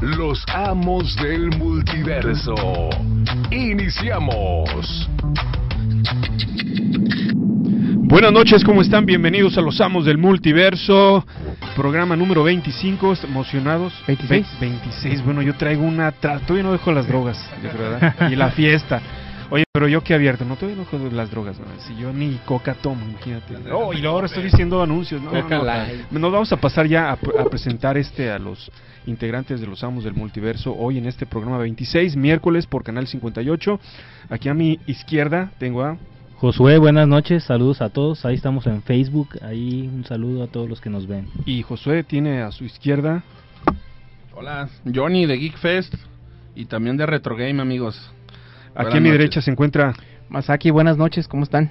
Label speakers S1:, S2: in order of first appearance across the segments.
S1: Los amos del multiverso. Iniciamos.
S2: Buenas noches, ¿cómo están? Bienvenidos a Los Amos del Multiverso, programa número 25, emocionados.
S3: 26.
S2: Ve- 26, bueno, yo traigo una... Tra todavía no dejo las drogas, de verdad, y la fiesta. Oye, pero yo que abierto, no todavía no dejo las drogas, ¿no? si yo ni coca tomo, imagínate. Oh, y ahora estoy diciendo anuncios, ¿no? no, no. Nos vamos a pasar ya a, a presentar este a los integrantes de Los Amos del Multiverso hoy en este programa 26, miércoles por Canal 58. Aquí a mi izquierda tengo a...
S4: Josué, buenas noches, saludos a todos, ahí estamos en Facebook, ahí un saludo a todos los que nos ven.
S2: Y Josué tiene a su izquierda
S5: Hola, Johnny de Geek Fest y también de Retro Game, amigos.
S2: Aquí
S5: Buenas
S2: a mi
S5: noches.
S2: derecha se encuentra,
S3: Masaki, buenas noches, ¿cómo están?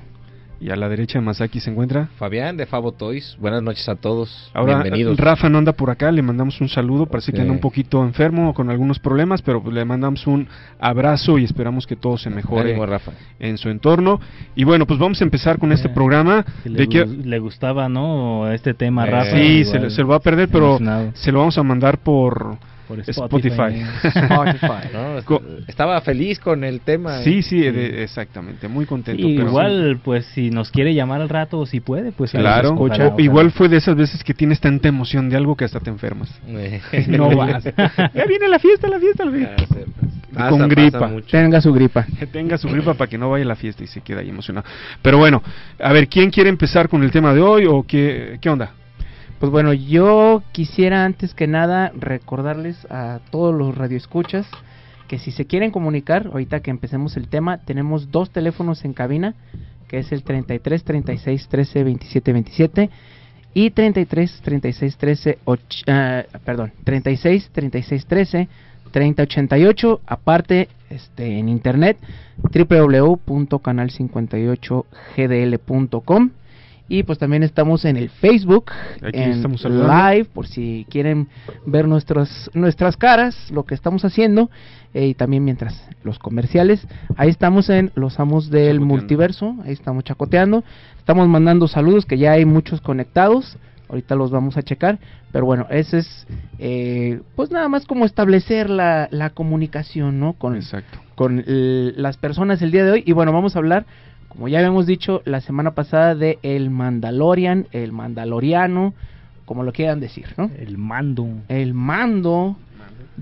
S2: Y a la derecha de Masaki se encuentra.
S6: Fabián de Fabo Toys, buenas noches a todos.
S2: Ahora
S6: Bienvenidos.
S2: Rafa no anda por acá, le mandamos un saludo, parece que anda un poquito enfermo o con algunos problemas, pero pues le mandamos un abrazo y esperamos que todo se mejore
S6: Ánimo, Rafa.
S2: en su entorno. Y bueno, pues vamos a empezar con este
S4: Eh,
S2: programa. De
S4: le,
S2: que,
S4: gu- le gustaba, ¿no? Este tema,
S6: Eh,
S4: Rafa.
S2: sí,
S4: igual,
S2: se, le- se lo va a perder, pero
S4: emocionado
S2: se lo vamos a mandar por
S4: por
S2: Spotify.
S3: Spotify.
S6: No,
S2: Co-
S6: estaba feliz con el tema.
S2: Sí, sí, exactamente, muy contento.
S4: Y igual, pues si nos quiere llamar al rato o si puede, pues
S2: Claro,
S4: escucha.
S2: o- igual fue de esas veces que tienes tanta emoción de algo que hasta te enfermas.
S6: Eh,
S2: No vas. ya viene la fiesta, la fiesta, la fiesta.
S6: pasa, pasa,
S2: Con gripa.
S3: Tenga su gripa.
S2: que tenga su gripa para que no vaya a la fiesta y se quede ahí emocionado. Pero bueno, a ver, ¿quién quiere empezar con el tema de hoy o qué, qué onda?
S3: Pues bueno, yo quisiera antes que nada recordarles a todos los radioescuchas que si se quieren comunicar, ahorita que empecemos el tema, tenemos dos teléfonos en cabina, que es el 33 36 13 27 27 y 33 36 13 och- ah, perdón, 36 36 13 30 88, aparte este en internet www.canal58gdl.com y pues también estamos en el Facebook,
S2: Aquí
S3: en
S2: estamos
S3: live, por si quieren ver nuestros, nuestras caras, lo que estamos haciendo, eh, y también mientras los comerciales. Ahí estamos en Los Amos del
S2: Chacoteando.
S3: Multiverso, ahí estamos chacoteando. Estamos mandando saludos, que ya hay muchos conectados. Ahorita los vamos a checar. Pero bueno, ese es, eh, pues nada más como establecer la, la comunicación, ¿no? Con,
S2: Exacto.
S3: con eh, las personas el día de hoy. Y bueno, vamos a hablar, como ya habíamos dicho la semana pasada, de el Mandalorian, el Mandaloriano, como lo quieran decir, ¿no?
S4: El mando.
S3: El Mando,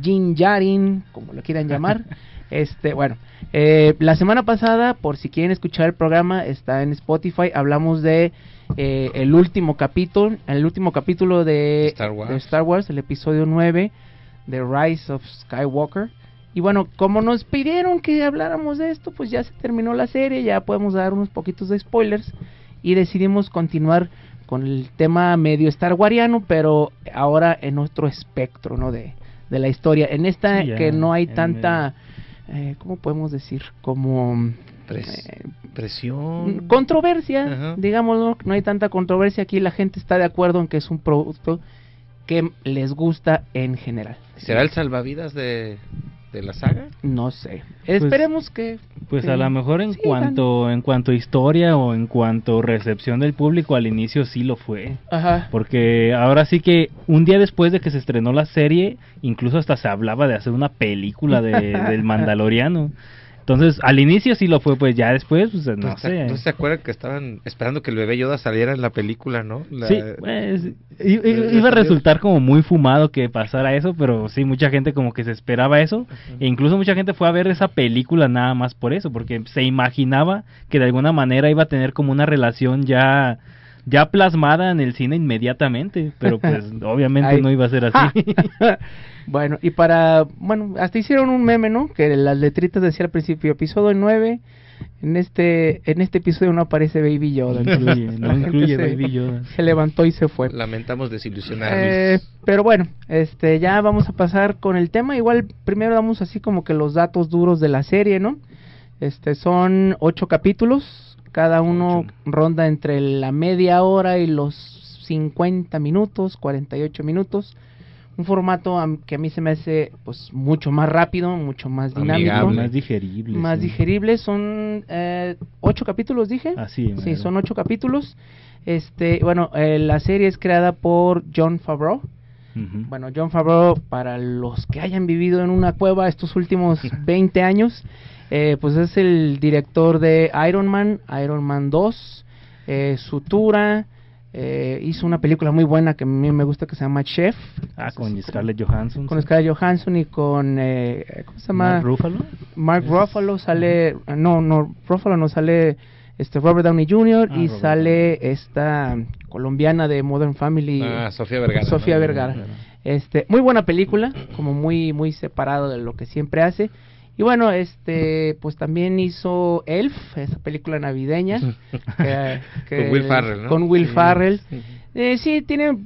S3: Jin Yarin, como lo quieran llamar. este, bueno, eh, la semana pasada, por si quieren escuchar el programa, está en Spotify. Hablamos de eh, el último capítulo, el último capítulo de
S6: Star Wars.
S3: de Star Wars, el episodio 9 de Rise of Skywalker. Y bueno, como nos pidieron que habláramos de esto, pues ya se terminó la serie, ya podemos dar unos poquitos de spoilers y decidimos continuar con el tema medio Star Wariano, pero ahora en otro espectro, ¿no? De, de la historia. En esta
S4: Sí, ya,
S3: que no hay tanta, eh, ¿cómo podemos decir? Como
S6: Pres-
S3: eh,
S6: presión.
S3: controversia,
S6: Ajá.
S3: digámoslo, no hay tanta controversia aquí, la gente está de acuerdo en que es un producto que les gusta en general.
S6: ¿Será el salvavidas de, de la saga?
S3: No sé. Esperemos que
S4: Pues
S3: Sí.
S4: a lo mejor en
S3: Sí,
S4: cuanto en cuanto a historia o en cuanto a recepción del público al inicio sí lo fue.
S3: Ajá.
S4: Porque ahora sí que un día después de que se estrenó la serie, incluso hasta se hablaba de hacer una película de, del Mandaloriano. Entonces, al inicio sí lo fue, pues ya después, pues no
S6: ¿No, se-
S4: sé.
S6: ¿No se acuerdan que estaban esperando que el bebé Yoda saliera en la película, no? La-
S4: Sí, pues, i- i-
S6: ya
S4: iba a resultar como muy fumado que pasara eso, pero sí, mucha gente como que se esperaba eso. E incluso mucha gente fue a ver esa película nada más por eso, porque se imaginaba que de alguna manera iba a tener como una relación ya ya plasmada en el cine inmediatamente, pero pues obviamente
S3: Ay.
S4: no iba a ser así.
S3: bueno, y para, bueno, hasta hicieron un meme, ¿no? Que las letritas decía al principio, episodio 9, en este en este episodio no aparece Baby Yoda.
S4: Incluye, no incluye
S3: se,
S4: Baby Yoda.
S3: se levantó y se fue.
S6: Lamentamos desilusionar.
S3: Eh, pero bueno, este ya vamos a pasar con el tema. Igual primero damos así como que los datos duros de la serie, ¿no? Este son ocho capítulos, cada uno ronda entre la media hora y los 50 minutos, 48 minutos. Un formato que a mí se me hace pues mucho más rápido, mucho más dinámico,
S6: Amigable.
S4: Más digerible.
S3: más
S4: sí.
S3: digerible. Son eh, ocho capítulos, dije.
S4: Así,
S3: Sí,
S4: mero.
S3: son ocho capítulos. Este, bueno, eh, la serie es creada por John Favreau. Bueno, John Favreau, para los que hayan vivido en una cueva estos últimos 20 años, eh, pues es el director de Iron Man, Iron Man 2, eh, Sutura, eh, hizo una película muy buena que a mí me gusta que se llama Chef,
S4: Ah, con Scarlett Johansson.
S3: con
S4: sí.
S3: Scarlett Johansson y con, eh, ¿cómo se llama?
S4: Mark Ruffalo.
S3: Mark Ruffalo sale, no, no, Ruffalo no sale, este Robert Downey Jr.
S4: Ah,
S3: y
S4: Robert
S3: sale esta colombiana de Modern Family,
S6: Ah, Sofía Vergara.
S3: Sofía
S6: ¿no?
S3: Vergara. Este, muy buena película, como muy muy separado de lo que siempre hace. Y bueno, este, pues también hizo Elf, esa película navideña. que- que-
S6: Con Will Ferrell, ¿no?
S3: Con Will
S6: Sí.
S3: Eh, sí, tiene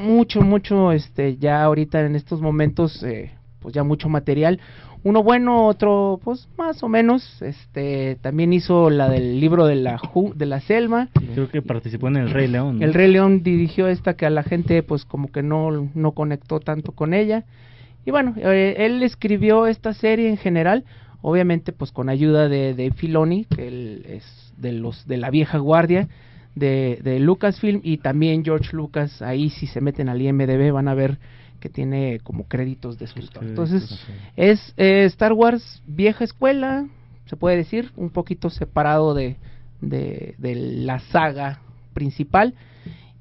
S3: mucho, mucho, este, ya ahorita en estos momentos, eh, pues ya mucho material. Uno bueno, otro, pues más o menos. Este, también hizo la del libro de la Ju- de la Selma.
S4: Creo que participó en El Rey León. ¿no?
S3: El Rey León dirigió esta que a la gente, pues como que no, no conectó tanto con ella. Y bueno, eh, él escribió esta serie en general, obviamente, pues con ayuda de Dave Filoni, que él es de los de la vieja guardia de, de Lucasfilm y también George Lucas. Ahí si se meten al IMDb van a ver que tiene como créditos de su historia. Entonces es eh, Star Wars vieja escuela, se puede decir, un poquito separado de, de, de la saga principal.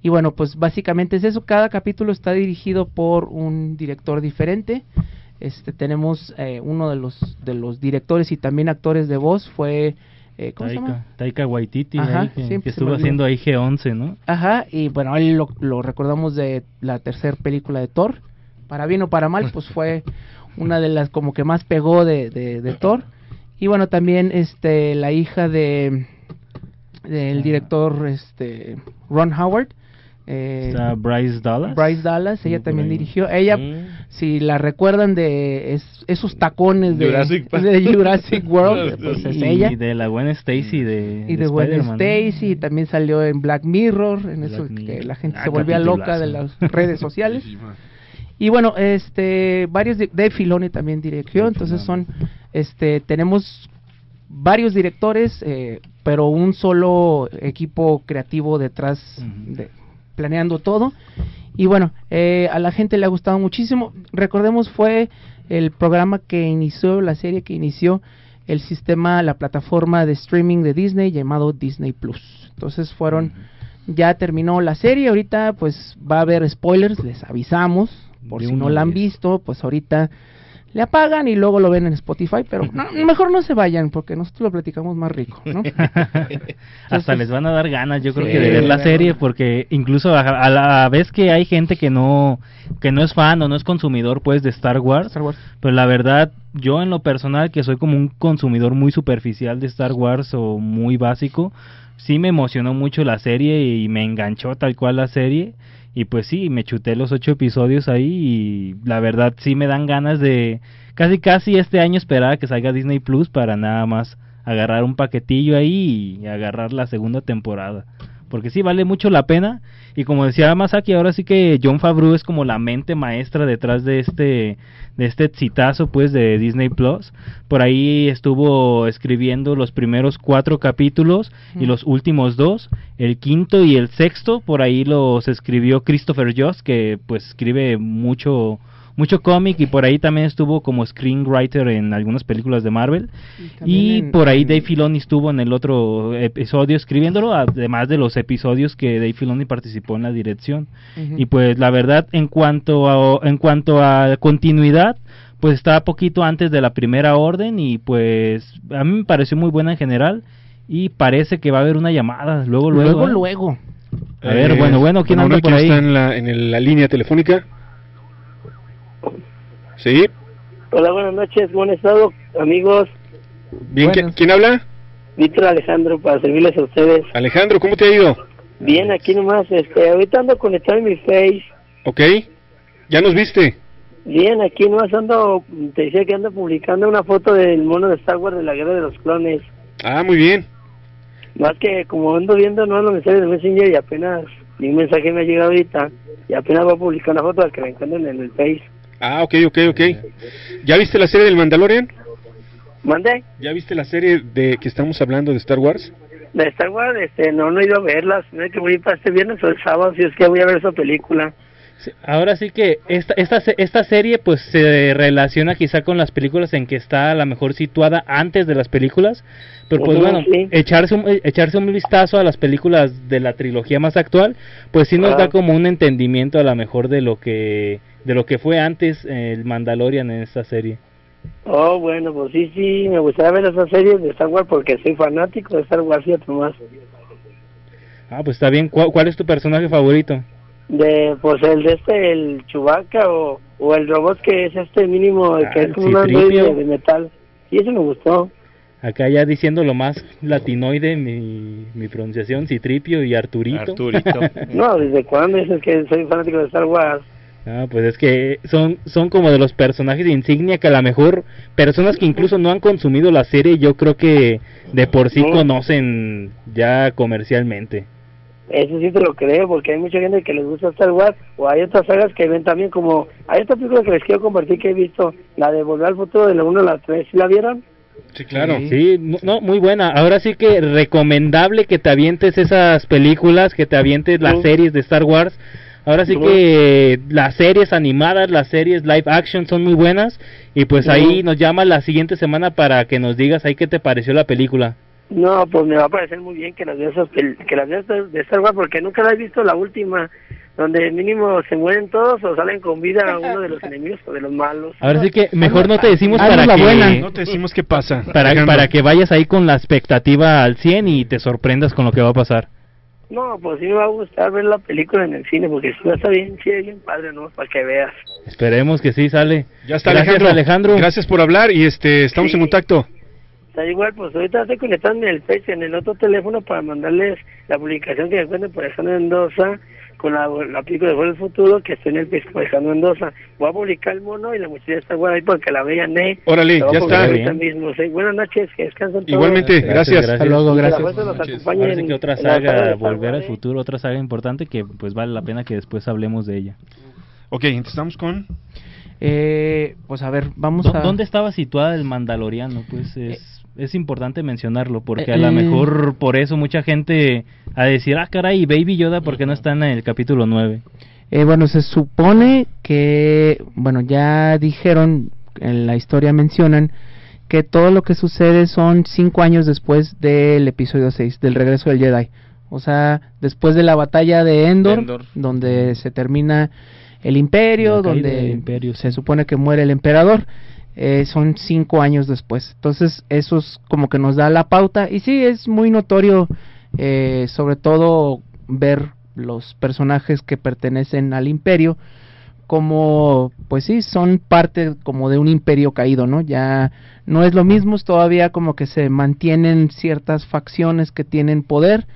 S3: Y bueno, pues básicamente es eso. Cada capítulo está dirigido por un director diferente. Este tenemos eh, uno de los de los directores y también actores de voz fue eh, ¿cómo se llama?
S4: Taika, Waititi,
S3: Ajá,
S4: ahí, que, estuvo haciendo ahí G11, ¿no?
S3: Ajá, y bueno, él lo, lo recordamos de la tercera película de Thor. Para bien o para mal, pues fue una de las como que más pegó de, de, de Thor. Y bueno, también este la hija de del director este Ron Howard, eh,
S4: Está Bryce Dallas.
S3: Bryce Dallas, ella también
S4: ahí.
S3: dirigió. Ella,
S6: Mm.
S3: si la recuerdan de es- esos tacones de
S6: Jurassic
S3: de World, pues es
S4: y
S3: ella.
S4: de la buena Stacy de,
S3: y de
S4: ¿no?
S3: Stacy, y también salió en Black Mirror, en
S4: Black
S3: eso que la gente
S4: Ah,
S3: se volvía loca de las redes sociales. Y bueno, este varios de, Dave Filoni también dirigió, entonces son este tenemos varios directores, eh, pero un solo equipo creativo detrás de, planeando todo. Y bueno, eh, a la gente le ha gustado muchísimo. Recordemos fue el programa que inició la serie que inició el sistema, la plataforma de streaming de Disney llamado Disney Plus. Entonces fueron ya terminó la serie, ahorita pues va a haber spoilers, les avisamos, por
S4: De
S3: si no la han visto, pues ahorita le apagan y luego lo ven en Spotify, pero no, mejor no se vayan porque nosotros lo platicamos más rico, ¿no?
S4: Hasta les van a dar ganas, yo creo
S3: Sí,
S4: que de ver la serie, porque incluso a, a la vez que hay gente que no que no es fan o no es consumidor pues de Star Wars,
S3: Star Wars.
S4: pero la verdad yo en lo personal que soy como un consumidor muy superficial de Star Wars o muy básico, sí me emocionó mucho la serie y me enganchó tal cual la serie y pues sí, me chuté los ocho episodios ahí y la verdad sí me dan ganas de casi casi este año esperar a que salga Disney Plus para nada más agarrar un paquetillo ahí y agarrar la segunda temporada. Porque sí vale mucho la pena. Y como decía Masaki, ahora sí que John Favreau es como la mente maestra detrás de este de este exitazo pues de Disney Plus. Por ahí estuvo escribiendo los primeros cuatro capítulos y los últimos dos, el quinto y el sexto, por ahí los escribió Christopher Joss, que pues escribe mucho mucho cómic y por ahí también estuvo como screenwriter en algunas películas de Marvel y
S3: en-
S4: por ahí
S3: en-
S4: Dave Filoni estuvo en el otro episodio escribiéndolo, además de los episodios que Dave Filoni participó en la dirección. Y pues la verdad, en cuanto a, en cuanto a continuidad, pues está poquito antes de la primera orden y pues a mí me pareció muy buena en general y parece que va a haber una llamada luego luego.
S3: luego,
S4: ¿eh?
S3: luego.
S4: A ver, bueno, bueno, ¿quién anda por ahí?
S2: está en la, en el- la línea telefónica? Sí,
S7: Hola, buenas noches, buen estado, amigos.
S2: bien, ¿qui-
S3: Buenas.
S2: ¿quién habla?
S7: Víctor Alejandro, para servirles a ustedes.
S8: Alejandro, ¿cómo te ha ido?
S7: Bien, aquí nomás, este, ahorita ando conectado en mi Face.
S8: Ok. ¿Ya nos viste?
S7: Bien, aquí nomás ando, te decía que ando publicando una foto del mono de Star Wars de la Guerra de los Clones.
S8: Ah, muy bien.
S7: Más que como ando viendo no los mensajes de Messenger y apenas mi mensaje me ha llegado ahorita y apenas voy a publicar una foto para que la encuentren en el Face.
S8: Ah, ok, ok, ok. ¿Ya viste la serie del Mandalorian?
S7: ¿Mande?
S8: ¿Ya viste la serie de que estamos hablando de Star Wars?
S7: De Star Wars, este, no, no he ido a verlas. No es que voy a ir para este viernes o el sábado, si es que voy a ver esa película.
S4: Sí, Ahora sí que esta, esta, esta serie pues se relaciona quizá con las películas en que está a la mejor situada antes de las películas, pero pues
S7: Ujú,
S4: bueno,
S7: sí.
S4: echarse un, echarse un vistazo a las películas de la trilogía más actual, pues sí nos
S7: Ah.
S4: da como un entendimiento a lo mejor de lo que de lo que fue antes eh, el Mandalorian en esta serie.
S7: Oh, bueno, pues sí, sí, me gustaría ver esas series de Star Wars porque soy fanático de Star Wars y otro más.
S4: Ah, pues está bien. ¿Cuál, cuál es tu personaje favorito?
S7: De, pues el de este, el Chewbacca o, o el robot que es este mínimo,
S4: Ah,
S7: que es como un
S4: C-3PO.
S7: androide de metal. Sí, eso me gustó.
S4: Acá ya diciendo lo más latinoide, mi, mi pronunciación, Citripio y Arturito.
S6: Arturito.
S7: No, ¿desde cuándo dices que soy fanático de Star Wars?
S4: Ah, pues es que son, son como de los personajes de insignia que a lo mejor personas que incluso no han consumido la serie, yo creo que de por sí
S7: No.
S4: conocen ya comercialmente.
S7: Eso sí te lo creo, porque hay mucha gente que les gusta Star Wars, o hay otras sagas que ven también como... Hay esta película que les quiero compartir que he visto, la de Volver al Futuro de la 1 a la 3, ¿sí la vieron?
S8: Sí, claro.
S4: Sí, no, no, muy buena. Ahora sí que recomendable que te avientes esas películas, que te avientes las
S7: Sí.
S4: series de Star Wars. Ahora sí que las series animadas, las series live action son muy buenas y pues ahí nos llama la siguiente semana para que nos digas ahí qué te pareció la película.
S7: No, pues me va a parecer muy bien que las veas, que las veas de de Star Wars, porque nunca la he visto la última, donde mínimo se mueren todos o salen con vida uno de los enemigos o de los malos.
S4: Ahora sí que mejor no te decimos para
S3: la
S4: que
S3: buena.
S2: No te decimos qué pasa.
S4: para, para que vayas ahí con la expectativa al 100 y te sorprendas con lo que va a pasar.
S7: No, pues sí me va a gustar ver la película en el cine, porque si a estar bien, sí, bien padre, ¿no? Para que veas.
S4: Esperemos que sí sale.
S8: Ya está
S4: Gracias,
S8: Alejandro.
S4: Alejandro.
S8: Gracias por hablar y este estamos
S7: Sí.
S8: en contacto.
S7: Está igual, pues ahorita estoy conectando en el Face, en el otro teléfono, para mandarles la publicación que me encuentren por Alejandro Mendoza, con la, la película de Volver al Futuro, que estoy en el Alejandro Mendoza. Voy a publicar el mono y la muchacha está igual ahí para que la vean, ¿eh?
S8: Órale, ya está.
S7: ahorita
S4: Bien.
S7: mismo. sí. Buenas noches, que descansen todos.
S8: Igualmente, gracias.
S3: Hasta luego, gracias.
S7: los
S5: Noches.
S7: acompañe
S4: Ahora sí
S7: en-
S4: que otra
S7: saga
S4: Volver al
S7: ¿eh?
S4: Futuro, otra saga importante que pues vale la pena que después hablemos de ella.
S2: Ok, entonces estamos con...
S3: Eh, pues a ver, vamos
S4: ¿Dó-
S3: a...
S4: ¿Dónde estaba situada el Mandaloriano? Pues es, es importante mencionarlo, porque a
S3: eh,
S4: lo
S3: eh.
S4: mejor por eso mucha gente a decir, ah, caray, Baby Yoda, ¿por qué no está en el capítulo 9?
S3: Eh, bueno, se supone que, bueno, ya dijeron, en la historia mencionan que todo lo que sucede son cinco años después del episodio 6, del regreso del Jedi. O sea, después de la batalla de Endor,
S6: Endor.
S3: donde se termina el imperio, donde
S4: del imperio,
S3: se supone que muere el emperador. Eh, son cinco años después. Entonces, eso es como que nos da la pauta. Y sí, es muy notorio, eh, sobre todo, ver los personajes que pertenecen al imperio como pues sí son parte como de un imperio caído no ya no es lo mismo todavía como que se mantienen ciertas facciones que tienen poder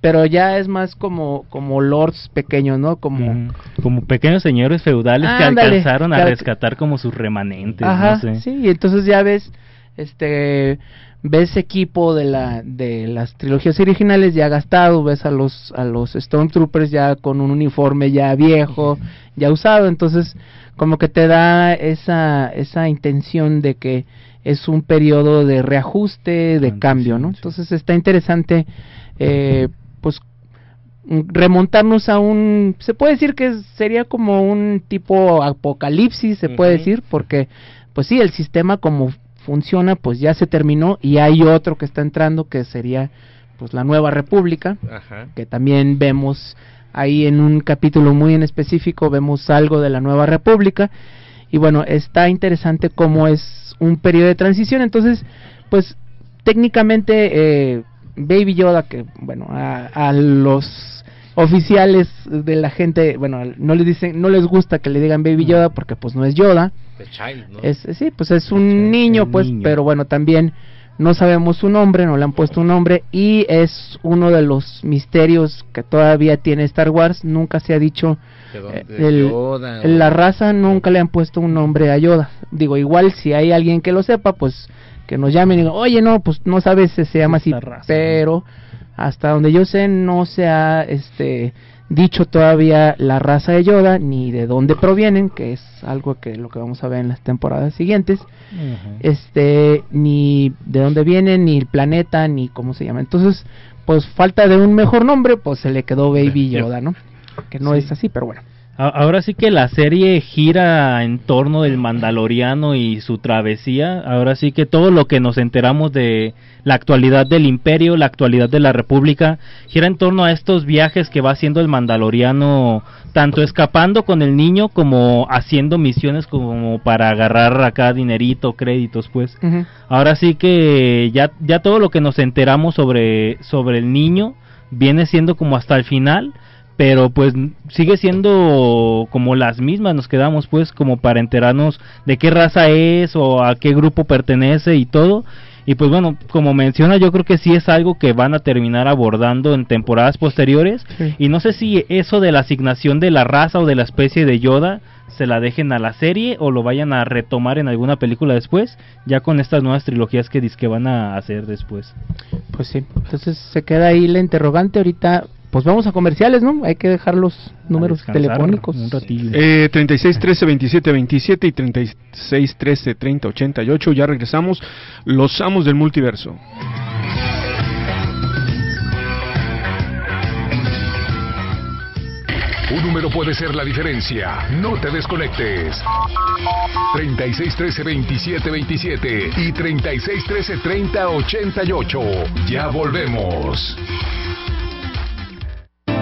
S3: pero ya es más como como lords pequeños no como.
S4: Como pequeños señores feudales que
S3: Ándale,
S4: alcanzaron a rescatar como sus remanentes,
S3: Ajá,
S4: no sé.
S3: sí, y entonces ya ves, este, ves equipo de la de las trilogías originales ya gastado, ves a los a los Stormtroopers ya con un uniforme ya viejo, ya usado, entonces como que te da esa esa intención de que es un periodo de reajuste, de cambio, ¿no? Entonces está interesante, eh, pues remontarnos a un se puede decir que sería como un tipo apocalipsis se puede decir porque pues sí el sistema como funciona pues ya se terminó y hay otro que está entrando que sería pues la nueva república
S6: Ajá.
S3: que también vemos ahí en un capítulo muy en específico vemos algo de la nueva república. Y bueno está interesante cómo es un periodo de transición. Entonces pues técnicamente eh, Baby Yoda que bueno a, a los oficiales de la gente bueno no les dicen no les gusta que le digan Baby Yoda porque pues no es Yoda
S6: Child, ¿no?
S3: es sí pues es un niño
S4: un
S3: pues
S4: niño.
S3: pero bueno también No sabemos su nombre, no le han puesto un nombre y es uno de los misterios que todavía tiene Star Wars. Nunca se ha dicho
S6: ¿De
S3: eh, el-
S6: Yoda,
S3: la raza nunca le han puesto un nombre a Yoda. Digo, igual si hay alguien que lo sepa, pues que nos llamen y digan, oye, no, pues no sabes si se llama así.
S4: Raza,
S3: Pero hasta donde yo sé, no se ha este, dicho todavía la raza de Yoda ni de dónde provienen, que es algo que lo que vamos a ver en las temporadas siguientes. Este, ni de dónde vienen, ni el planeta, ni cómo se llama. Entonces, pues falta de un mejor nombre, pues se le quedó Baby Yoda, ¿no? Que no
S4: Sí.
S3: es así, pero bueno.
S4: Ahora sí que la serie gira en torno del Mandaloriano y su travesía. Ahora sí que todo lo que nos enteramos de la actualidad del Imperio, la actualidad de la República, gira en torno a estos viajes que va haciendo el Mandaloriano, tanto escapando con el niño como haciendo misiones como para agarrar acá dinerito, créditos, pues. Ahora sí que ya, ya todo lo que nos enteramos sobre, sobre el niño viene siendo como hasta el final, pero pues sigue siendo como las mismas, nos quedamos pues como para enterarnos de qué raza es o a qué grupo pertenece y todo. Y pues bueno, como menciona, yo creo que sí es algo que van a terminar abordando en temporadas posteriores.
S3: Sí.
S4: Y no sé si eso de la asignación de la raza o de la especie de Yoda se la dejen a la serie o lo vayan a retomar en alguna película después, ya con estas nuevas trilogías que que van a hacer después.
S3: Pues sí, entonces se queda ahí la interrogante. Ahorita, pues vamos a comerciales, ¿no? Hay que dejar los números telefónicos.
S4: Un ratillo.
S2: Eh, 36 13 27 27 y 36 13 30 88. Ya regresamos. Los amos del multiverso.
S1: Un número puede ser la diferencia. No te desconectes. 36 13 27 27 y 36 13 30 88. Ya volvemos.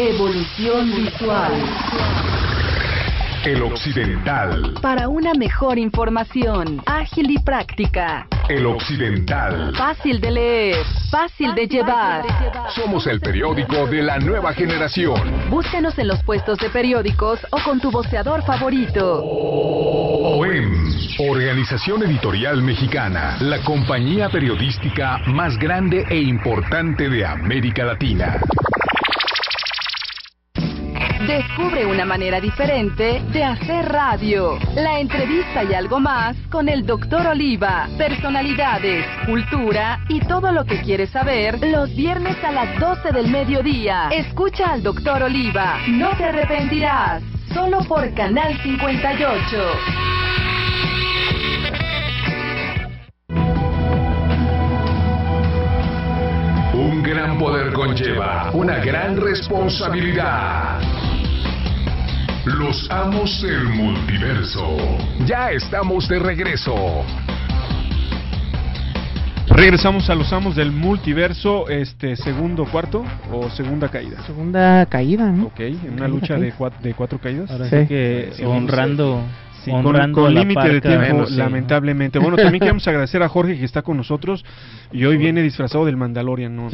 S9: Evolución visual.
S1: El Occidental.
S9: Para una mejor información, ágil y práctica.
S1: El Occidental.
S9: Fácil de leer, fácil de llevar.
S1: Somos el periódico de la nueva generación.
S9: Búscanos en los puestos de periódicos o con tu voceador favorito.
S1: OEM, Organización Editorial Mexicana, la compañía periodística más grande e importante de América Latina.
S9: Descubre una manera diferente de hacer radio. La entrevista y algo más con el Dr. Oliva. Personalidades, cultura y todo lo que quieres saber los viernes a las 12 del mediodía. Escucha al Dr. Oliva. No te arrepentirás. Solo por Canal 58.
S1: Un gran poder conlleva una gran responsabilidad. Los amos del multiverso. Ya estamos de regreso.
S2: Regresamos a los amos del multiverso, este segundo cuarto o segunda caída.
S3: Segunda caída, ¿no?
S2: Ok, en una lucha de,
S3: caída.
S2: cua- de cuatro caídas.
S4: Ahora
S3: Sí.
S4: sí que
S2: Sí,
S4: honrando,
S2: Sí, con,
S4: honrando
S2: con
S4: la
S2: límite de tiempo,
S6: Bueno, sí.
S2: lamentablemente. Bueno, también queremos agradecer a Jorge que está con nosotros y hoy viene disfrazado del Mandalorian, ¿no?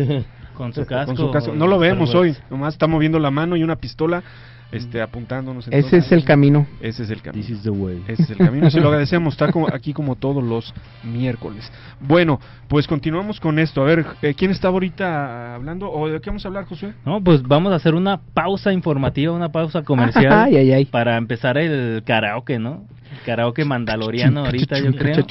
S4: con su casco.
S2: Con su casco. No lo vemos hoy, nomás está moviendo la mano y una pistola este, apuntándonos.
S3: Ese
S2: entonces-
S3: es el camino.
S2: Ese es el camino.
S4: This is the way.
S2: Ese es el camino. Se lo agradecemos. Está como- aquí como todos los miércoles. Bueno, pues continuamos con esto. A ver, eh, ¿quién está ahorita hablando? ¿O de qué vamos a hablar, Josué?
S4: No, pues vamos a hacer una pausa informativa, una pausa comercial
S3: Ay, ay, ay.
S4: para empezar el karaoke, ¿no? El karaoke mandaloriano ahorita, yo creo.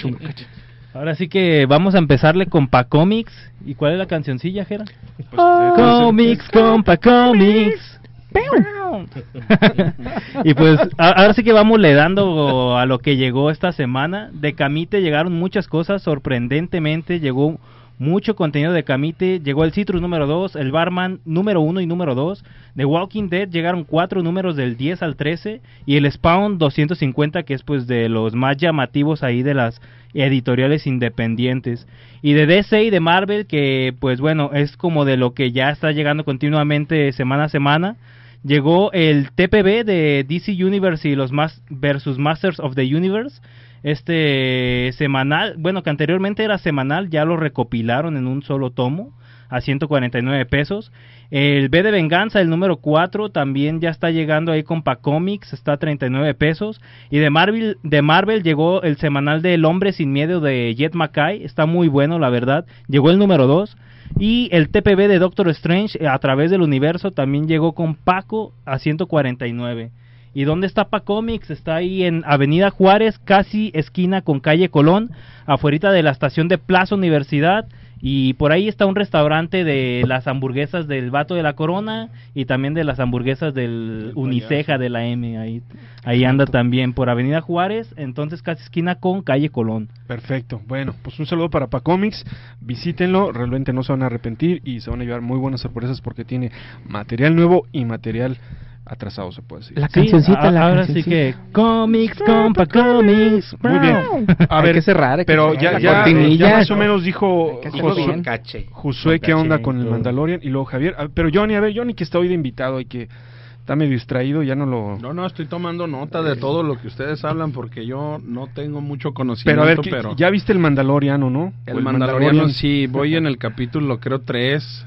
S4: Ahora sí que vamos a empezarle con Pacomics. ¿Y cuál es la cancioncilla, Jera?
S2: Pues, eh,
S4: Comics, con Pacomics. y pues ahora sí que vamos le dando a lo que llegó esta semana. De Camite llegaron muchas cosas, sorprendentemente llegó mucho contenido de Camite. Llegó el Citrus número 2, el Barman número 1 y número 2. De Walking Dead llegaron cuatro números del 10 al 13 y el Spawn 250 que es pues de los más llamativos ahí de las editoriales independientes. Y de DC y de Marvel que pues bueno, es como de lo que ya está llegando continuamente semana a semana. Llegó el TPB de DC Universe y los más versus Masters of the Universe este semanal, bueno, que anteriormente era semanal, ya lo recopilaron en un solo tomo a 149 pesos. El B de Venganza, el número 4, también ya está llegando ahí con Comics, está a 39 pesos. Y de Marvel, de Marvel llegó el semanal de El Hombre Sin Miedo de Jet Mackay, está muy bueno, la verdad. Llegó el número 2. Y el TPB de Doctor Strange a través del universo también llegó con Paco a 149. ¿Y dónde está Pacomics? Está ahí en Avenida Juárez, casi esquina con calle Colón, afuera de la estación de Plaza Universidad. Y por ahí está un restaurante de las hamburguesas del Vato de la Corona y también de las hamburguesas del Uniceja de la M. Ahí, ahí anda también por Avenida Juárez, entonces casi esquina con calle Colón.
S2: Perfecto. Bueno, pues un saludo para Pacomics. Visítenlo, realmente no se van a arrepentir y se van a llevar muy buenas sorpresas porque tiene material nuevo y material atrasado se puede decir.
S3: La cancioncita, la
S4: ahora sí que comics, compa, comics.
S2: Muy bien. A
S3: Hay
S2: ver,
S3: que cerrar, hay que
S2: pero
S3: cerrar.
S2: ya, ya, ya más o menos dijo Josué. Josué qué onda con el. Mandalorian y luego Javier. A- Pero Johnny, a ver, Johnny que está hoy de invitado y que está medio distraído, ya no lo...
S5: No, no, estoy tomando nota de todo lo que ustedes hablan porque yo no tengo mucho
S2: Pero
S5: conocimiento.
S2: a ver,
S5: pero,
S2: ¿qué- ya viste el Mandaloriano, ¿no?
S5: el, Mandaloriano sí, voy en el capítulo creo 3.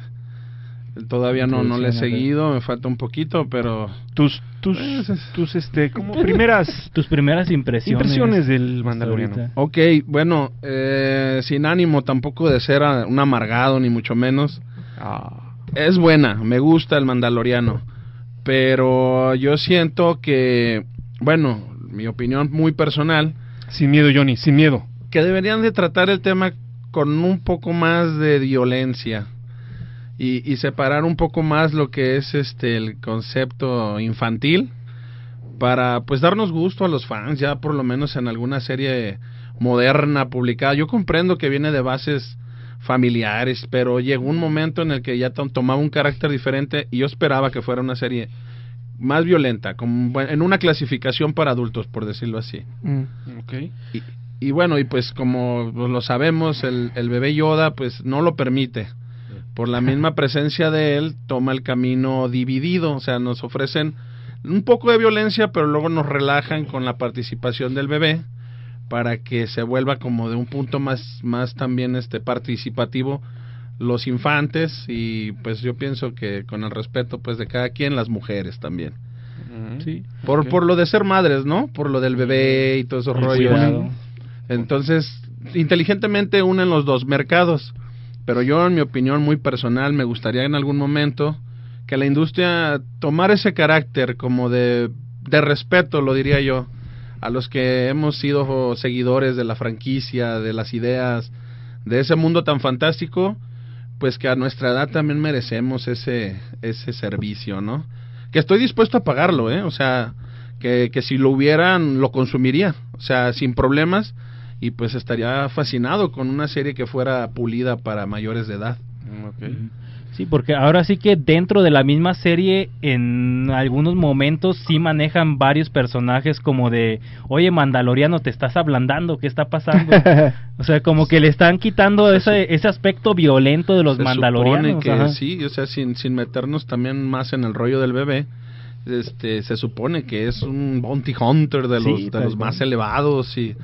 S5: Todavía no, no le he seguido, me falta un poquito, pero
S2: Tus, tus, tus, este, como primeras
S4: Tus primeras impresiones.
S2: impresiones del Mandaloriano.
S5: Ok, bueno, eh, sin ánimo tampoco de ser un amargado, ni mucho menos.
S2: Ah,
S5: Es buena, me gusta el Mandaloriano. Pero yo siento que, bueno, mi opinión muy personal,
S2: sin miedo, Johnny, sin miedo.
S5: que deberían de tratar el tema con un poco más de violencia. Y, y separar un poco más lo que es este el concepto infantil para pues darnos gusto a los fans ya por lo menos en alguna serie moderna publicada yo comprendo que viene de bases familiares pero llegó un momento en el que ya to- tomaba un carácter diferente y yo esperaba que fuera una serie más violenta como buen- en una clasificación para adultos por decirlo así
S3: Mm.
S2: Ok.
S5: y, y bueno, y pues como lo sabemos, el, el bebé Yoda pues no lo permite. Por la misma presencia de él, toma el camino dividido, o sea, nos ofrecen un poco de violencia, pero luego nos relajan con la participación del bebé para que se vuelva como de un punto más, más también este participativo los infantes. Y pues yo pienso que con el respeto pues de cada quien las mujeres también.
S4: Sí.
S5: por por lo de ser madres no por lo del bebé y todos esos
S4: El
S5: rollos
S4: cuidado.
S5: entonces, inteligentemente unen los dos mercados. Pero yo, en mi opinión muy personal, me gustaría en algún momento que la industria tomara ese carácter como de, de respeto, lo diría yo, a los que hemos sido seguidores de la franquicia, de las ideas, de ese mundo tan fantástico, pues que a nuestra edad también merecemos ese, ese servicio, ¿no? Que estoy dispuesto a pagarlo, ¿eh? O sea, que, que si lo hubieran, lo consumiría, o sea, sin problemas, y pues estaría fascinado con una serie que fuera pulida para mayores de edad.
S4: Sí, porque ahora sí que dentro de la misma serie, en algunos momentos sí manejan varios personajes como de, oye, Mandaloriano, te estás ablandando, ¿qué está pasando? o sea, como que le están quitando ese, ese aspecto violento de los
S5: Se
S4: Mandalorianos.
S5: supone que
S4: ajá.
S5: sí, o sea, sin, sin meternos también más en el rollo del bebé, este, se supone que es un bounty hunter de
S4: Sí,
S5: los, de los más elevados y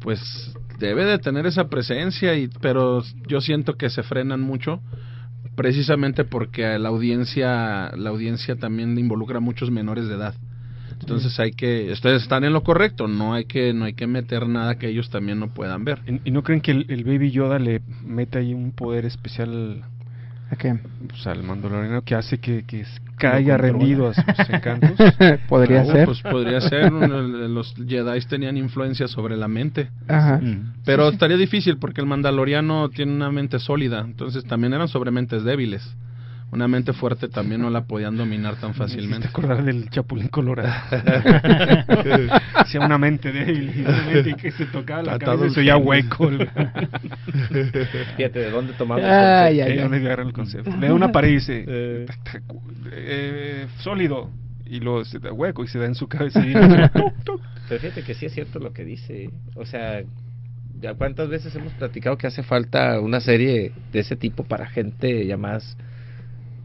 S5: pues debe de tener esa presencia, y, pero yo siento que se frenan mucho precisamente porque la audiencia, la audiencia también involucra a muchos menores de edad. Entonces hay que, ustedes están en lo correcto, no hay que, no hay que meter nada que ellos también no puedan ver.
S2: ¿Y no creen que el, el Baby Yoda le mete ahí un poder especial
S3: ¿A qué?
S2: pues, al Mandaloriano que hace que, que caiga rendido a sus encantos?
S3: Podría
S5: Ah,
S3: ser.
S5: Pues podría ser, los Jedi tenían influencia sobre la mente.
S3: Ajá.
S4: Mm.
S5: Pero estaría difícil porque el mandaloriano tiene una mente sólida, entonces también eran sobre mentes débiles. Una mente fuerte también no la podían dominar tan fácilmente.
S2: Me hiciste acordar del Chapulín Colorado. Hacía una mente débil y una mente que se tocaba la
S5: Tratado
S2: cabeza y se
S5: el
S2: hueco.
S6: Fíjate, ¿de dónde tomamos el
S3: Ay,
S6: concepto?
S3: ay,
S2: ¿De
S3: ay.
S2: dónde agarran el concepto? Le da una pared y dice,
S6: Eh.
S2: eh, sólido. Y luego se da hueco y se da en su cabeza. Y.
S6: Pero fíjate que sí es cierto lo que dice. O sea, ya cuántas veces hemos platicado que hace falta una serie de ese tipo para gente ya más,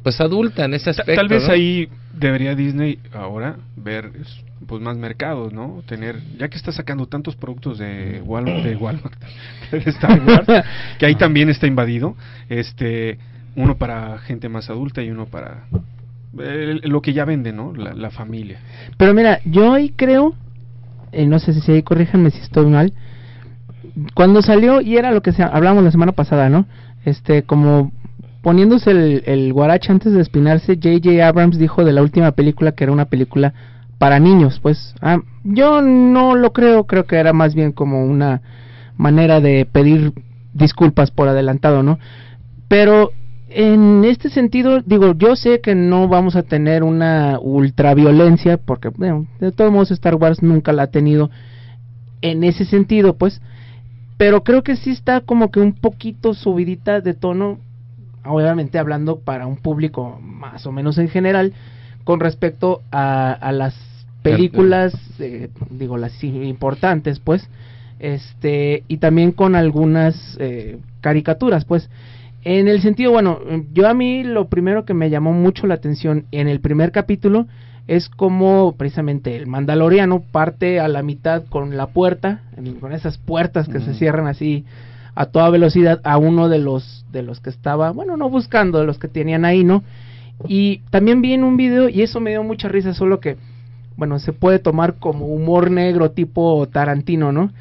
S6: pues adulta en ese aspecto.
S2: Tal vez
S6: ¿no?
S2: ahí debería Disney ahora ver es, pues más mercados, ¿no? Tener, ya que está sacando tantos productos de Walmart, de Walmart, de Star Wars, que ahí también está invadido, este, uno para gente más adulta y uno para eh, lo que ya vende, ¿no? La, la familia.
S3: Pero mira, yo ahí creo, eh, no sé si ahí corríjanme si estoy mal, cuando salió, y era lo que se, hablamos la semana pasada, ¿no? Este, como poniéndose el, el guarache antes de espinarse, J.J. Abrams dijo de la última película que era una película para niños, pues ah, yo no lo creo, creo que era más bien como una manera de pedir disculpas por adelantado, ¿no? Pero en este sentido, digo, yo sé que no vamos a tener una ultraviolencia, porque de todos modos Star Wars nunca la ha tenido en ese sentido, pues, pero creo que sí está como que un poquito subidita de tono, obviamente hablando para un público más o menos en general, con respecto a, a las películas, eh, digo, las importantes, pues, este, y también con algunas eh, caricaturas, pues. En el sentido, bueno, yo a mí lo primero que me llamó mucho la atención en el primer capítulo es como precisamente el mandaloriano parte a la mitad con la puerta, con esas puertas que se cierran así a toda velocidad a uno de los de los que estaba, bueno, no buscando, de los que tenían ahí, ¿no? Y también vi en un video y eso me dio mucha risa, solo que bueno, se puede tomar como humor negro tipo Tarantino, ¿no?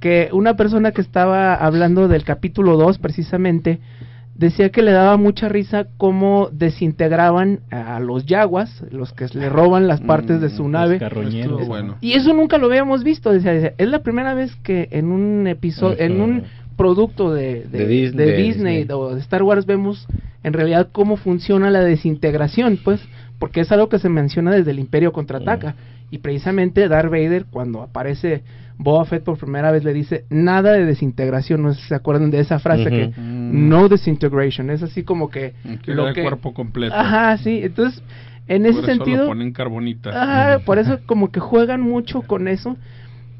S3: Que una persona que estaba hablando del capítulo 2 precisamente decía que le daba mucha risa cómo desintegraban a los yaguas, los que le roban las partes de su nave.
S4: carroñeros.
S5: Estuvo bueno.
S3: Y eso nunca lo habíamos visto. Decía, decía, es la primera vez que en un episodio, en un producto de, de,
S6: De Dis-
S3: de
S6: de
S3: Disney,
S6: Disney.
S3: o de Star Wars vemos en realidad cómo funciona la desintegración, pues, porque es algo que se menciona desde el Imperio contraataca. Y precisamente Darth Vader, cuando aparece Boba Fett por primera vez, le dice nada de desintegración. No sé si se acuerdan de esa frase que
S5: Mm.
S3: no disintegration. Es así como que
S5: Que
S3: lo que
S5: el cuerpo completo.
S3: Ajá, sí. Entonces, en ese
S5: eso
S3: sentido,
S5: lo ponen carbonita.
S3: Ajá, por eso como que juegan mucho con eso.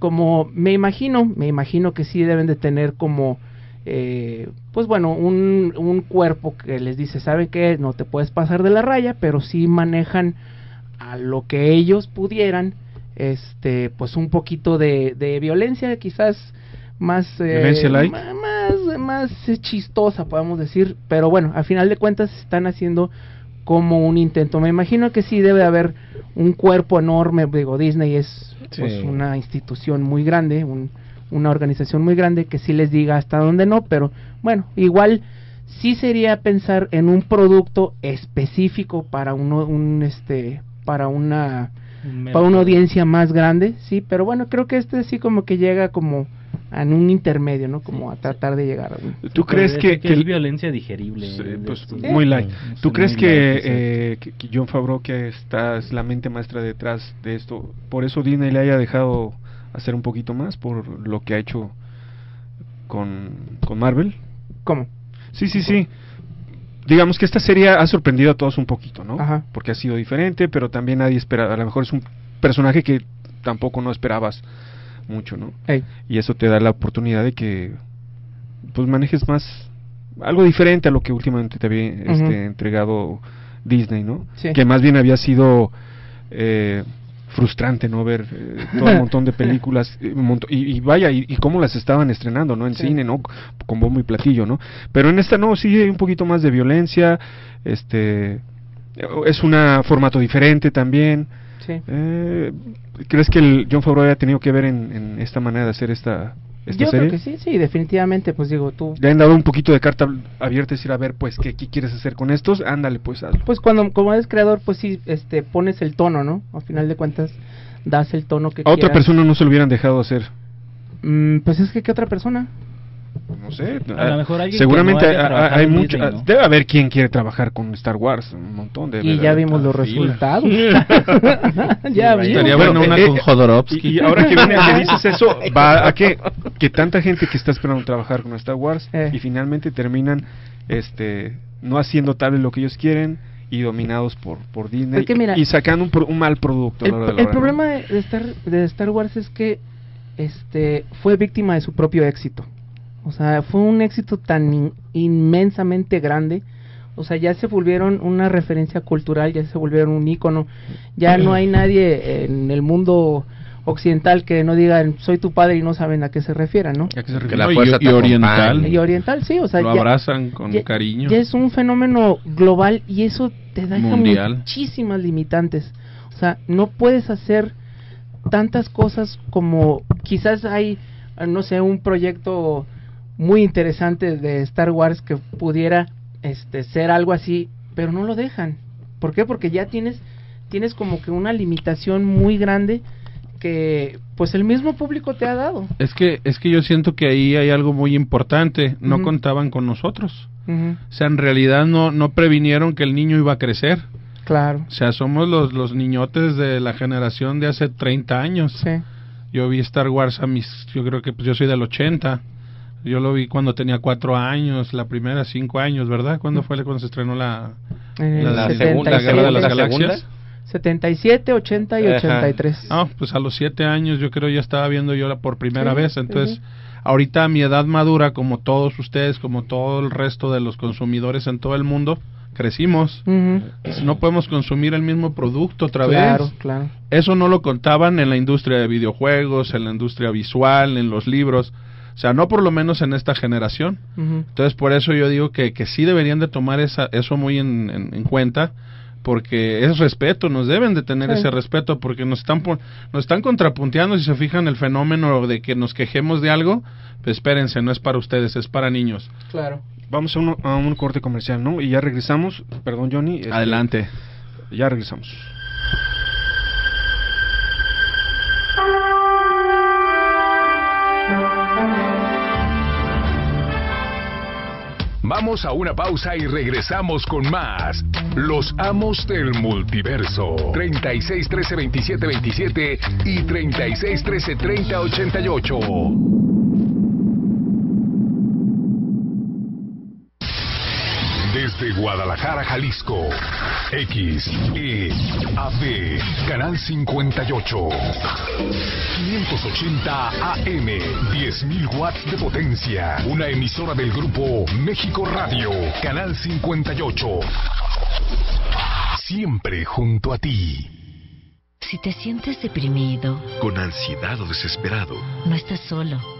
S3: Como me imagino, me imagino que sí deben de tener como, eh, pues bueno, un, un cuerpo que les dice, ¿sabe qué? No te puedes pasar de la raya, pero sí manejan a lo que ellos pudieran, este, pues un poquito de, de violencia, quizás más, eh,
S2: Violencia
S3: más, más chistosa, podemos decir, pero bueno, a final de cuentas están haciendo como un intento. Me imagino que sí debe haber un cuerpo enorme, digo, Disney es pues, una institución muy grande, un- una organización muy grande que sí les diga hasta dónde no, pero bueno, igual sí sería pensar en un producto específico para uno, un este, para una, para una audiencia más grande, sí, pero bueno, creo que este sí como que llega como en un intermedio, ¿no? Como a tratar de llegar a un...
S2: ¿Tú crees que,
S4: que,
S2: que
S4: es violencia digerible?
S2: Sí, pues,
S4: estos-
S2: muy light. ¿Tú crees que, eh, que, que John Favreau, que está, es la mente maestra detrás de esto, por eso Disney le haya dejado hacer un poquito más por lo que ha hecho con, con Marvel?
S3: ¿Cómo?
S2: Sí, sí, sí. Digamos que esta serie ha sorprendido a todos un poquito, ¿no?
S3: Ajá.
S2: Porque ha sido diferente, pero también nadie esperaba. A lo mejor es un personaje que tampoco no esperabas mucho, ¿no? Y eso te da la oportunidad de que pues manejes más algo diferente a lo que últimamente te había este, entregado Disney, ¿no?
S3: Sí.
S2: Que más bien había sido eh, frustrante, ¿no? Ver eh, todo un montón de películas eh, y, y vaya, y, y cómo las estaban estrenando, ¿no? En
S3: Sí.
S2: cine, ¿no? Con bombo y platillo, ¿no? Pero en esta no, sí hay un poquito más de violencia, este... Es un formato diferente también.
S3: Sí.
S2: Eh, ¿Crees que el John Favreau haya tenido que ver en, en esta manera de hacer esta, esta
S3: Yo
S2: serie?
S3: creo que sí, sí, definitivamente, pues digo, tú
S2: Le han dado un poquito de carta abierta decir, a ver, pues, ¿qué, qué quieres hacer con estos? Ándale, pues, hazlo.
S3: pues cuando como eres creador pues sí este pones el tono no al final de cuentas das el tono que
S2: A otra
S3: quieras.
S2: persona no se lo hubieran dejado hacer.
S3: Mm, pues es que qué otra persona
S2: no sé.
S4: A lo mejor alguien que
S2: seguramente
S4: no haya
S2: hay- hay mucho,
S4: Disney, ¿no?
S2: debe haber quien quiere trabajar con Star Wars, un montón de
S3: Y ya vimos los resultados. ya vimos.
S5: Estaría bueno una con Jodorowsky.
S2: Y, y ahora que, viene- que dices eso, va a que, que tanta gente que está esperando trabajar con Star Wars
S3: Eh.
S2: y finalmente terminan este no haciendo tal vez lo que ellos quieren y dominados por, por Disney
S3: que mira,
S2: y sacando un, pro- un mal producto. a
S3: El,
S2: la hora de la
S3: el
S2: hora, ¿no?
S3: problema de de Star, de Star Wars es que este fue víctima de su propio éxito. O sea, fue un éxito tan in- inmensamente grande. O sea, ya se volvieron una referencia cultural, ya se volvieron un ícono. Ya no hay nadie en el mundo occidental que no digan soy tu padre y no saben a qué se refieran, ¿no?
S2: ¿A qué se No, y-
S5: fuerza
S2: y oriental.
S3: Y oriental, sí, o sea,
S5: Lo
S3: ya-
S5: abrazan con
S3: ya-
S5: cariño.
S3: Ya es un fenómeno global y eso te da muchísimas limitantes. O sea, no puedes hacer tantas cosas como quizás hay, no sé, un proyecto muy interesante de Star Wars que pudiera este ser algo así, pero no lo dejan. ¿Por qué? Porque ya tienes tienes como que una limitación muy grande que pues el mismo público te ha dado.
S5: Es que, es que yo siento que ahí hay algo muy importante. No contaban con nosotros. O sea, en realidad no, no previnieron que el niño iba a crecer.
S3: Claro.
S5: O sea, somos los, los niñotes de la generación de hace 30 años.
S3: Sí.
S5: Yo vi Star Wars a mis, yo creo que pues, yo soy del 80. Yo lo vi cuando tenía cuatro años, la primera cinco años, ¿verdad? ¿Cuándo fue cuando se estrenó la, la,
S3: 77,
S5: segunda guerra de las
S6: ¿La
S5: galaxias?
S3: 77, 80 y
S6: Ajá.
S3: 83.
S5: No, pues a los siete años yo creo ya estaba viendo yo la por primera
S3: Sí,
S5: vez. Entonces,
S3: sí.
S5: ahorita a mi edad madura, como todos ustedes, como todo el resto de los consumidores en todo el mundo, crecimos. No podemos consumir el mismo producto otra
S3: Claro,
S5: vez.
S3: claro.
S5: Eso no lo contaban en la industria de videojuegos, en la industria visual, en los libros. O sea, no por lo menos en esta generación. Entonces, por eso yo digo que, que sí deberían de tomar esa, eso muy en, en- en cuenta, porque es respeto, nos deben de tener
S3: Sí.
S5: ese respeto, porque nos están, nos están contrapunteando, si se fijan el fenómeno de que nos quejemos de algo, pues espérense, no es para ustedes, es para niños.
S3: Claro.
S2: Vamos a, uno- a un corte comercial, ¿no? Y ya regresamos. Perdón, Johnny. este,
S5: Adelante.
S2: Ya regresamos.
S1: Vamos a una pausa y regresamos con más. Los amos del multiverso. 36 13 27 27 y 36 13 30 88. Desde Guadalajara, Jalisco. X, E, AB, Canal 58. 580 AM, 10.000 watts de potencia. Una emisora del grupo México Radio, Canal 58. Siempre junto a ti.
S10: Si te sientes deprimido,
S11: Con ansiedad o desesperado,
S10: no estás solo.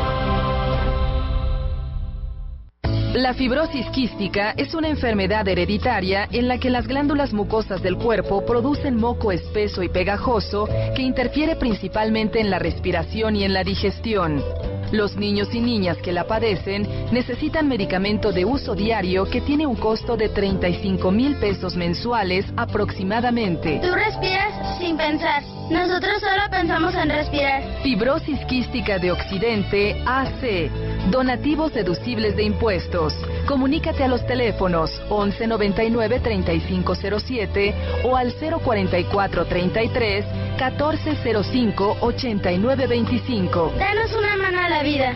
S9: La fibrosis quística es una enfermedad hereditaria en la que las glándulas mucosas del cuerpo producen moco espeso y pegajoso que interfiere principalmente en la respiración y en la digestión. Los niños y niñas que la padecen necesitan medicamento de uso diario que tiene un costo de 35 mil pesos mensuales aproximadamente.
S12: Tú respiras sin pensar. Nosotros solo pensamos en respirar.
S9: Fibrosis quística de Occidente AC. Donativos deducibles de impuestos. Comunícate a los teléfonos 1199 3507 o al 044 33 1405 8925.
S12: Danos una mano a la vida.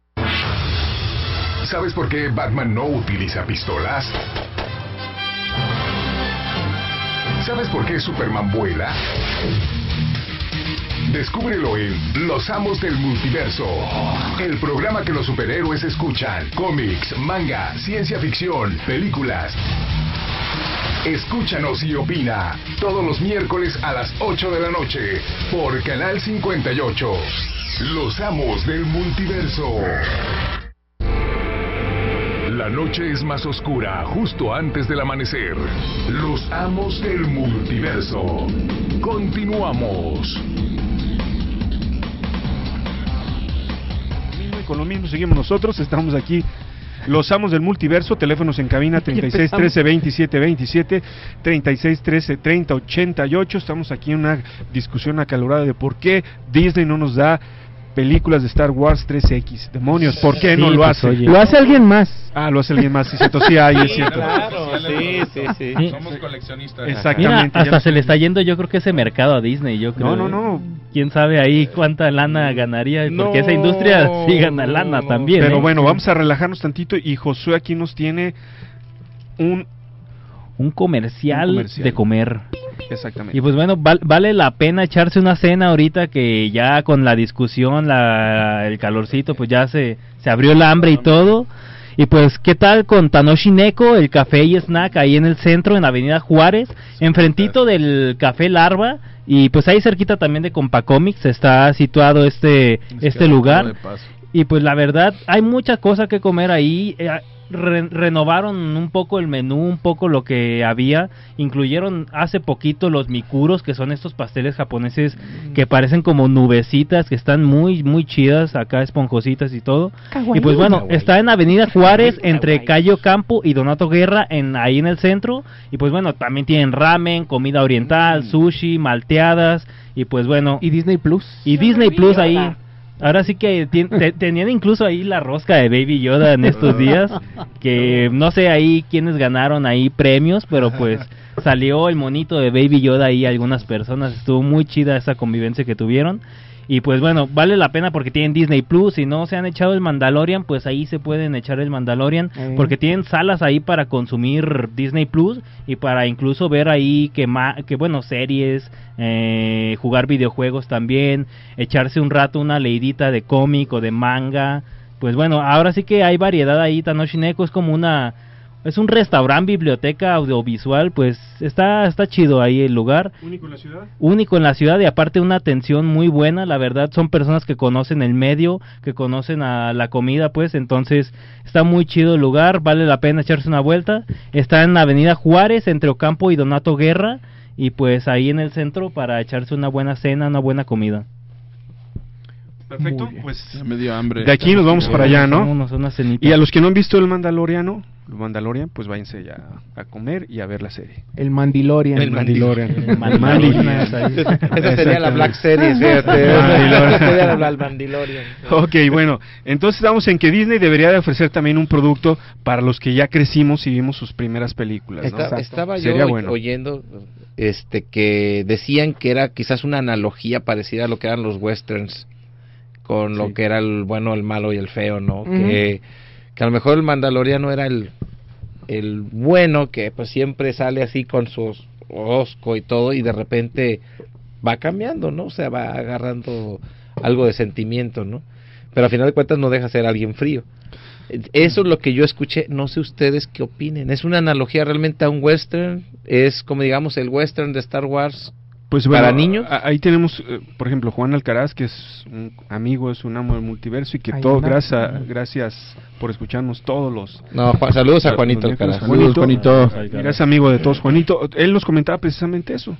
S1: ¿Sabes por qué Batman no utiliza pistolas? ¿Sabes por qué Superman vuela? Descúbrelo en Los Amos del Multiverso, el programa que los superhéroes escuchan. Cómics, manga, ciencia ficción, películas. Escúchanos y opina todos los miércoles a las 8 de la noche por Canal 58. Los Amos del Multiverso. La noche es más oscura justo antes del amanecer. Los Amos del Multiverso. Continuamos.
S2: Y con lo mismo seguimos nosotros, estamos aquí. Los amos del multiverso, teléfonos en cabina 36 13 27 27, 36 13 30 88. Estamos aquí en una discusión acalorada de por qué Disney no nos da películas de Star Wars 3X. Demonios, ¿por qué no lo
S4: pues,
S2: hace?
S3: Lo hace alguien más.
S2: Ah, lo hace alguien más. Sí, cierto, sí hay, es cierto.
S6: Claro, sí, sí, sí.
S4: Sí.
S5: Somos coleccionistas.
S4: Mira,
S2: Exactamente.
S4: hasta
S2: ya-
S4: se le está yendo yo creo que ese mercado a Disney, yo creo.
S2: No, no, no.
S4: ¿Quién sabe ahí cuánta lana ganaría? Porque esa industria sí gana lana también.
S2: Pero
S4: ¿eh?
S2: bueno, vamos a relajarnos tantito y Josué aquí nos tiene un...
S4: Un comercial,
S2: Un comercial.
S4: de comer.
S2: Exactamente.
S4: Y pues bueno, val- vale la pena echarse una cena ahorita que ya con la discusión, la, el calorcito, pues ya se, se abrió el hambre y todo. Y pues, ¿qué tal con Tanoshi Neko, el café y snack ahí en el centro, en Avenida Juárez, enfrentito del Café Larva? Y pues ahí cerquita también de Compacomics está situado este, este lugar. Y pues la verdad, hay mucha cosa que comer ahí. eh, re- renovaron un poco el menú, un poco lo que había. Incluyeron hace poquito los mikuros, que son estos pasteles japoneses que parecen como nubecitas, que están muy, muy chidas, acá esponjositas y todo. Y pues bueno, está en Avenida Juárez, entre Cayo Campo y Donato Guerra, en ahí en el centro. Y pues bueno, también tienen ramen, comida oriental, sushi, malteadas. Y pues bueno.
S3: Y Disney Plus.
S4: Y Disney Plus ahí. Ahora sí que tien- te- tenían incluso ahí la rosca de Baby Yoda en estos días, que no sé ahí quiénes ganaron ahí premios, pero pues salió el monito de Baby Yoda ahí algunas personas, estuvo muy chida esa convivencia que tuvieron. Y pues bueno, vale la pena porque tienen Disney Plus, si no se han echado el Mandalorian, pues ahí se pueden echar el Mandalorian, porque tienen salas ahí para consumir Disney Plus y para incluso ver ahí que, ma- que bueno, series, eh, jugar videojuegos también, echarse un rato una leidita de cómic o de manga. Pues bueno, ahora sí que hay variedad ahí, Tanoshi Neko es como una es un restaurante, biblioteca audiovisual, pues está está chido ahí el lugar
S2: ¿Único en la ciudad?
S4: único en la ciudad y aparte una atención muy buena, la verdad son personas que conocen el medio, que conocen a la comida pues, entonces está muy chido el lugar, vale la pena echarse una vuelta, está en Avenida Juárez entre Ocampo y Donato Guerra y pues ahí en el centro para echarse una buena cena, una buena comida.
S2: Perfecto, pues
S5: Ya me dio hambre.
S2: de aquí nos vamos para allá, ¿no?
S4: Vámonos a una cenita.
S2: Y a los que no han visto el Mandaloriano, Mandalorian, pues váyanse ya a comer y a ver la serie.
S3: El Mandalorian.
S6: El
S2: Mandalorian.
S4: El Mandalorian.
S6: Esa sería la Black Series.
S2: Mandalorian.
S6: Esa sería la Mandalorian.
S2: Ok, bueno, entonces estamos en que Disney debería de ofrecer también un producto para los que ya crecimos y vimos sus primeras películas, ¿no?
S6: Estaba yo
S2: Sería
S6: oy-
S2: bueno.
S6: oyendo este que decían que era quizás una analogía parecida a lo que eran los westerns con lo que era el bueno, el malo y el feo, ¿no? Que, que a lo mejor el mandaloriano era el el bueno que pues siempre sale así con su osco y todo y de repente va cambiando, ¿no? O sea, va agarrando algo de sentimiento, ¿no? Pero al final de cuentas no deja ser alguien frío. Eso es lo que yo escuché, no sé ustedes qué opinen. Es una analogía realmente a un western, es como digamos el western de Star Wars.
S2: Pues bueno,
S6: ¿Para niños?
S2: ahí tenemos, eh, por ejemplo, Juan Alcaraz, que es un amigo, es un amo del multiverso y que todo, gracias, gracias por escucharnos todos los...
S6: No, Juan- saludos a Juanito. Alcaraz.
S2: Juanito,
S5: Saludos, Juanito.
S2: Mira, es amigo de todos, Juanito. Él nos comentaba precisamente eso,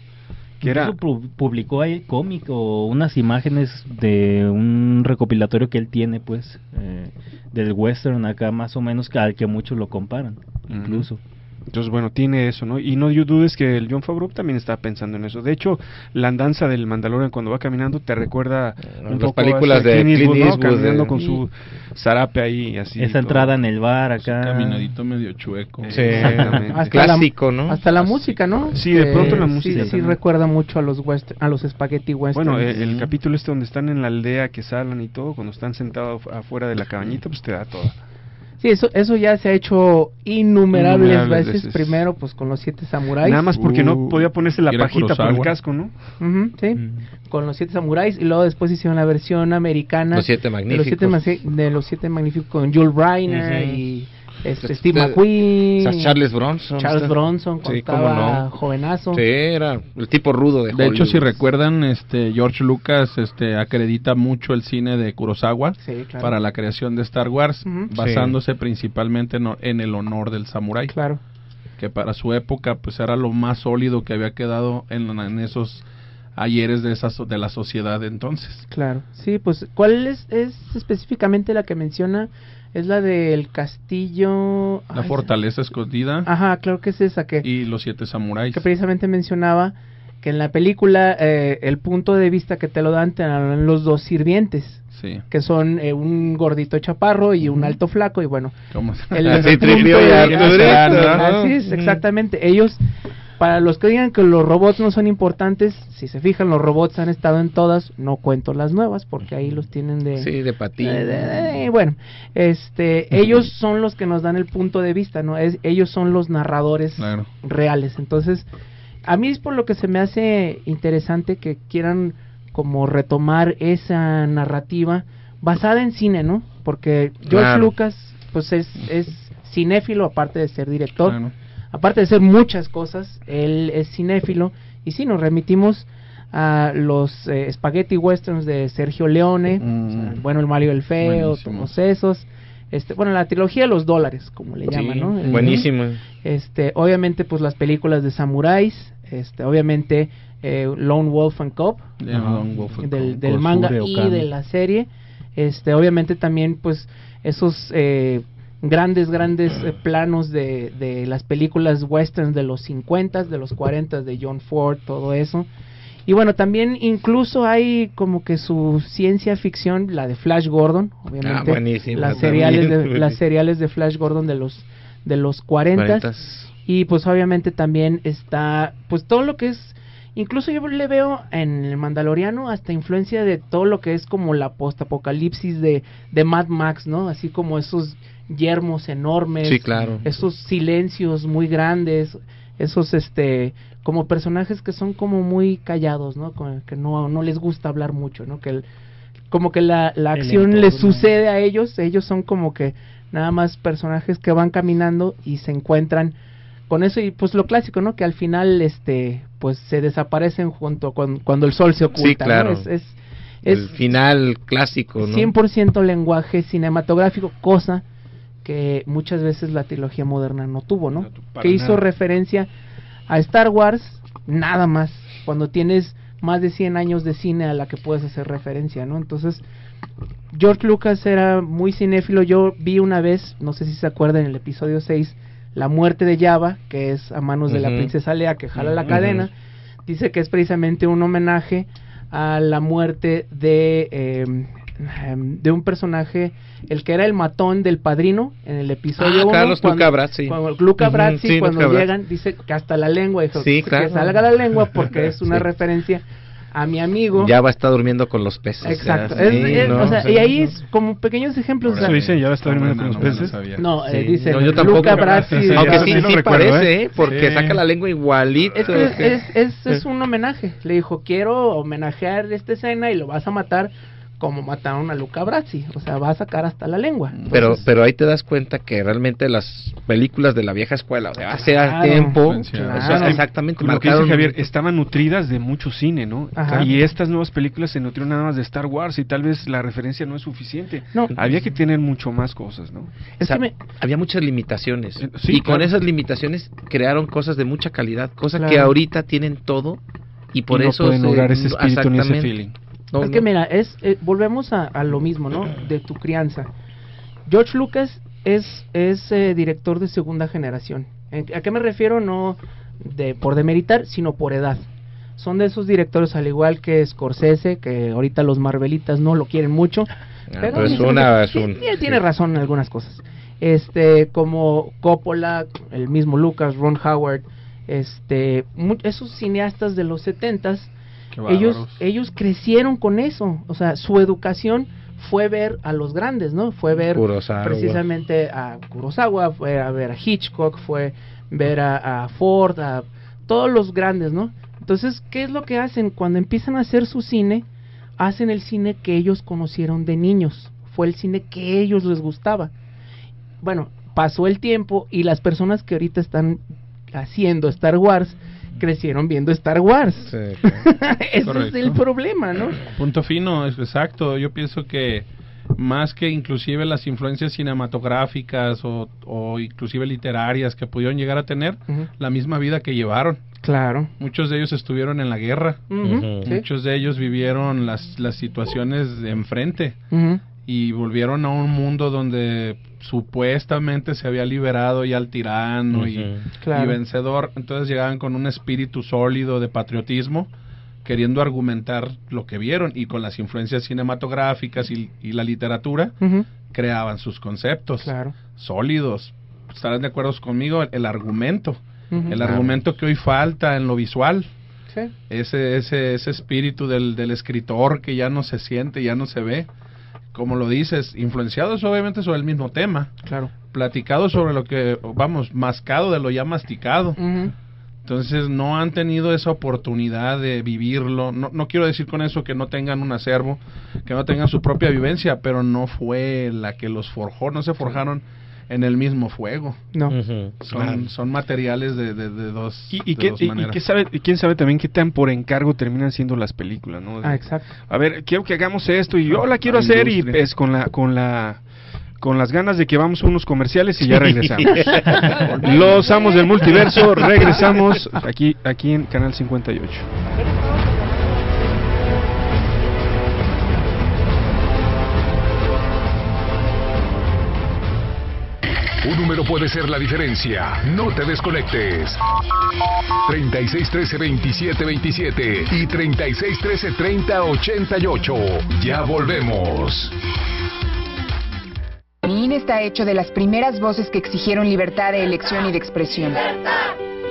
S2: que era...
S4: Publicó ahí cómic o unas imágenes de un recopilatorio que él tiene, pues, eh, del western acá, más o menos, que al que muchos lo comparan, incluso.
S2: Entonces, bueno, tiene eso, ¿no? Y no dudes que el John Favreau también está pensando en eso. De hecho, la andanza del Mandalorian cuando va caminando te recuerda un
S6: Las
S2: poco
S6: películas de
S2: Clint
S6: Clint
S2: ¿no?
S6: Eastwood,
S2: Caminando
S6: de-
S2: con su zarape ahí así.
S4: Esa
S2: todo.
S4: entrada en el bar acá.
S5: Caminadito medio chueco.
S6: Sí,
S2: Exactamente.
S6: Clásico,
S3: la,
S6: ¿no?
S3: Hasta la música, ¿no?
S2: Sí, de pronto la
S3: sí-
S2: música
S3: Sí,
S2: también.
S3: recuerda mucho a los western, a los spaghetti western.
S2: Bueno, eh, el capítulo este donde están en la aldea que salen y todo, cuando están sentados afu- afuera de la cabañita, pues te da toda.
S3: Sí, eso, eso ya se ha hecho innumerables,
S2: Innumerables
S3: veces.
S2: veces.
S3: Primero, pues con los siete samuráis.
S2: Nada más porque no
S5: Uh,
S2: podía ponerse la pajita por el casco, ¿no?
S3: Ujú, sí, con los siete samuráis. Y luego después hicieron la versión americana.
S6: Los Siete
S3: de los siete,
S6: Magníficos.
S3: de los siete magníficos con Jules Reiner
S6: Ujú.
S3: y este, Steve McQueen.
S6: o sea, Charles Bronson.
S3: Charles
S6: Está-
S3: Bronson, cuando
S6: Sí, cómo
S3: estaba
S6: no.
S3: jovenazo.
S6: Sí, era el tipo rudo de
S5: De hecho, si recuerdan, este George Lucas este acredita mucho el cine de Kurosawa
S3: Sí, claro.
S5: para la creación de Star Wars, basándose principalmente en, en el honor del samurái.
S3: Claro.
S5: Que para su época pues era lo más sólido que había quedado en, en esos ayeres de esa de la sociedad de entonces.
S3: Claro, sí, pues, ¿cuál es, es específicamente la que menciona? Es la del castillo...
S5: La
S3: ay,
S5: fortaleza escondida
S3: Ajá, claro que es esa que,
S5: y los siete samuráis.
S3: que precisamente mencionaba que en la película eh, el punto de vista que te lo dan te dan los dos sirvientes,
S5: Sí.
S3: que son eh, un gordito chaparro y un alto flaco y bueno,
S5: ¿Cómo?
S3: el
S6: Arturito, ¿no?
S3: Así es, exactamente. Ellos, para los que digan que los robots no son importantes, si se fijan, los robots han estado en todas, no cuento las nuevas, porque ahí los tienen de...
S6: Sí, de patín.
S3: de- de- de- bueno, este, ellos son los que nos dan el punto de vista, ¿no? Es, ellos son los narradores
S5: Claro.
S3: reales. Entonces, a mí es por lo que se me hace interesante que quieran como retomar esa narrativa basada en cine, ¿no? Porque George
S6: Claro.
S3: Lucas, pues es, es cinéfilo, aparte de ser director,
S5: Claro.
S3: Aparte de ser muchas cosas, él es cinéfilo, y sí, nos remitimos a los eh, spaghetti westerns de Sergio Leone,
S5: Mm.
S3: o sea, bueno, el Mario el Feo, todos esos, este, bueno, la trilogía de los dólares, como le
S6: Sí,
S3: llaman, ¿no? El-
S6: buenísimo.
S3: este, obviamente, pues las películas de samuráis, este, obviamente eh, Lone Wolf and Cub,
S5: Ya, Lone Wolf and
S3: del, del manga y de la serie, este, obviamente también, pues esos eh, grandes, grandes eh, planos de, de las películas westerns de los 50 de los 40 de John Ford, todo eso. Y bueno, también incluso hay como que su ciencia ficción, la de Flash Gordon, obviamente.
S6: Ah, buenísima
S3: las seriales de, las seriales de Flash Gordon de los de los 40
S6: Cuarentas.
S3: y pues obviamente también está pues todo lo que es incluso yo le veo en el Mandaloriano hasta influencia de todo lo que es como la postapocalipsis de de Mad Max, ¿no? Así como esos yermos enormes,
S6: Sí, claro.
S3: esos silencios muy grandes, esos este como personajes que son como muy callados, ¿no? Como que no no les gusta hablar mucho, ¿no? Que el- como que la, la acción les sucede a ellos, ellos son como que nada más personajes que van caminando y se encuentran con eso y pues lo clásico, ¿no? Que al final este pues se desaparecen junto con cuando el sol se oculta,
S6: Sí, claro.
S3: ¿no? Es es,
S6: el final clásico, ¿no?
S3: 100% lenguaje cinematográfico, cosa que muchas veces la trilogía moderna no tuvo, ¿no?
S2: para
S3: que hizo
S2: nada.
S3: referencia a Star Wars nada más, cuando tienes más de 100 años de cine a la que puedes hacer referencia, ¿no? Entonces, George Lucas era muy cinéfilo, yo vi una vez, no sé si se acuerdan, en el episodio 6, La muerte de Java, que es a manos de la princesa Lea que jala la cadena, dice que es precisamente un homenaje a la muerte de eh, em, de un personaje el que era el matón del padrino en el episodio
S6: Ah,
S3: uno,
S6: Carlos
S3: cuando-
S6: Luca Brazzi.
S3: cuando Luca Brazzi
S6: sí,
S3: cuando
S6: Luca Brazzi.
S3: llegan dice que hasta la lengua dijo
S6: Sí,
S3: que
S6: claro.
S3: salga la lengua porque es una
S6: Sí.
S3: referencia a mi amigo
S6: Ya va a estar durmiendo con los peces.
S3: exacto Es- es-
S6: ¿no?
S3: o sea y ahí es como pequeños ejemplos
S2: Eso dice, ya va a estar
S5: Está
S2: durmiendo con los
S5: no me la
S2: peces.
S5: sabía.
S3: no, eh,
S6: Sí.
S3: dice
S6: No, yo tampoco.
S3: Luca Brazzi
S2: Sí,
S6: Aunque sí,
S2: sí lo
S6: sí
S2: recuerdo,
S6: parece,
S2: ¿eh?
S6: ¿eh? Porque
S2: Sí.
S6: saca la lengua igualito.
S3: es que es,
S6: que-
S3: es, es, es un homenaje. Le dijo, quiero homenajear esta escena y lo vas a matar como mataron a Luca Brazzi. O sea, va a sacar hasta la lengua.
S6: Pero,
S3: Entonces,
S6: pero ahí te das cuenta que realmente las películas de la vieja escuela, o sea, hace
S3: Claro,
S6: tiempo,
S5: claro.
S6: o sea, exactamente,
S2: Lo que dice Javier, estaban nutridas de mucho cine, ¿no?
S3: Ajá.
S2: Y estas nuevas películas se nutrieron nada más de Star Wars y tal vez la referencia no es suficiente.
S3: No.
S2: Había que tener mucho más cosas, ¿no?
S6: o
S3: es
S6: sea,
S3: que me-
S6: había muchas limitaciones.
S2: Eh, sí,
S6: y con esas limitaciones crearon cosas de mucha calidad, cosas que ahorita tienen todo y por
S2: Y no
S6: eso
S2: pueden
S6: se-
S2: lograr ese espíritu ni ese feeling.
S6: No,
S3: es
S6: no.
S3: que mira, es eh, volvemos a, a lo mismo, ¿no? De tu crianza. George Lucas es es eh, director de segunda generación. ¿En- ¿A qué me refiero? No de por demeritar, sino por edad. Son de esos directores al igual que Scorsese, que ahorita los Marvelitas no lo quieren mucho.
S6: Ah, pero es
S3: dice,
S6: una- es un-
S3: tiene
S6: sí.
S3: razón en algunas cosas. Este, como Coppola, el mismo Lucas, Ron Howard, este, esos cineastas de los setentas, ellos ellos crecieron con eso o sea su educación fue ver a los grandes, ¿no? Fue ver
S6: Kurosawa.
S3: precisamente a Kurosawa, fue a ver a Hitchcock, fue ver a, a Ford, a todos los grandes, ¿no? Entonces, ¿qué es lo que hacen? Cuando empiezan a hacer su cine, hacen el cine que ellos conocieron de niños. Fue el cine que ellos les gustaba. Bueno, pasó el tiempo y las personas que ahorita están haciendo Star Wars crecieron viendo Star Wars. Ese es el problema, ¿no?
S5: Punto fino, es exacto. Yo pienso que más que inclusive las influencias cinematográficas o, o inclusive literarias que pudieron llegar a tener, la misma vida que llevaron.
S3: Claro.
S5: Muchos de ellos estuvieron en la guerra. Muchos de ellos vivieron las, las situaciones de enfrente y volvieron a un mundo donde supuestamente se había liberado ya al tirano y,
S6: Ujú.
S3: Claro.
S5: y vencedor. Entonces llegaban con un espíritu sólido de patriotismo, queriendo argumentar lo que vieron y con las influencias cinematográficas y, y la literatura creaban sus conceptos
S3: Claro.
S5: sólidos. Estarán de acuerdo conmigo, el, el argumento. El
S3: Claro.
S5: argumento que hoy falta en lo visual
S3: Sí.
S5: ese, ese, ese espíritu del, del escritor que ya no se siente, ya no se ve, como lo dices, influenciados obviamente sobre el mismo tema,
S3: Claro.
S5: platicado sobre lo que, vamos, mascado de lo ya masticado. Entonces no han tenido esa oportunidad de vivirlo. No, no quiero decir con eso que no tengan un acervo, que no tengan su propia vivencia, pero no fue la que los forjó, no se forjaron en el mismo fuego.
S3: No.
S5: Son, son materiales de, de, de dos,
S2: Y, y
S5: de
S2: qué-
S5: dos
S2: y- y
S5: maneras.
S2: qué sabe, y quién sabe también qué tan por encargo terminan siendo las películas, ¿no? De-
S3: Ah, exacto.
S2: A ver, quiero que hagamos esto y yo la quiero
S5: La
S2: hacer y
S5: industria.
S2: pues con la con la con las ganas de que vamos a unos comerciales y ya regresamos. Los amos del multiverso, regresamos aquí aquí en Canal 58.
S1: Un número puede ser la diferencia. No te desconectes. 3613-2727 y 3613-3088. Ya volvemos.
S13: Mi INE está hecho de las primeras voces que exigieron libertad de elección y de expresión.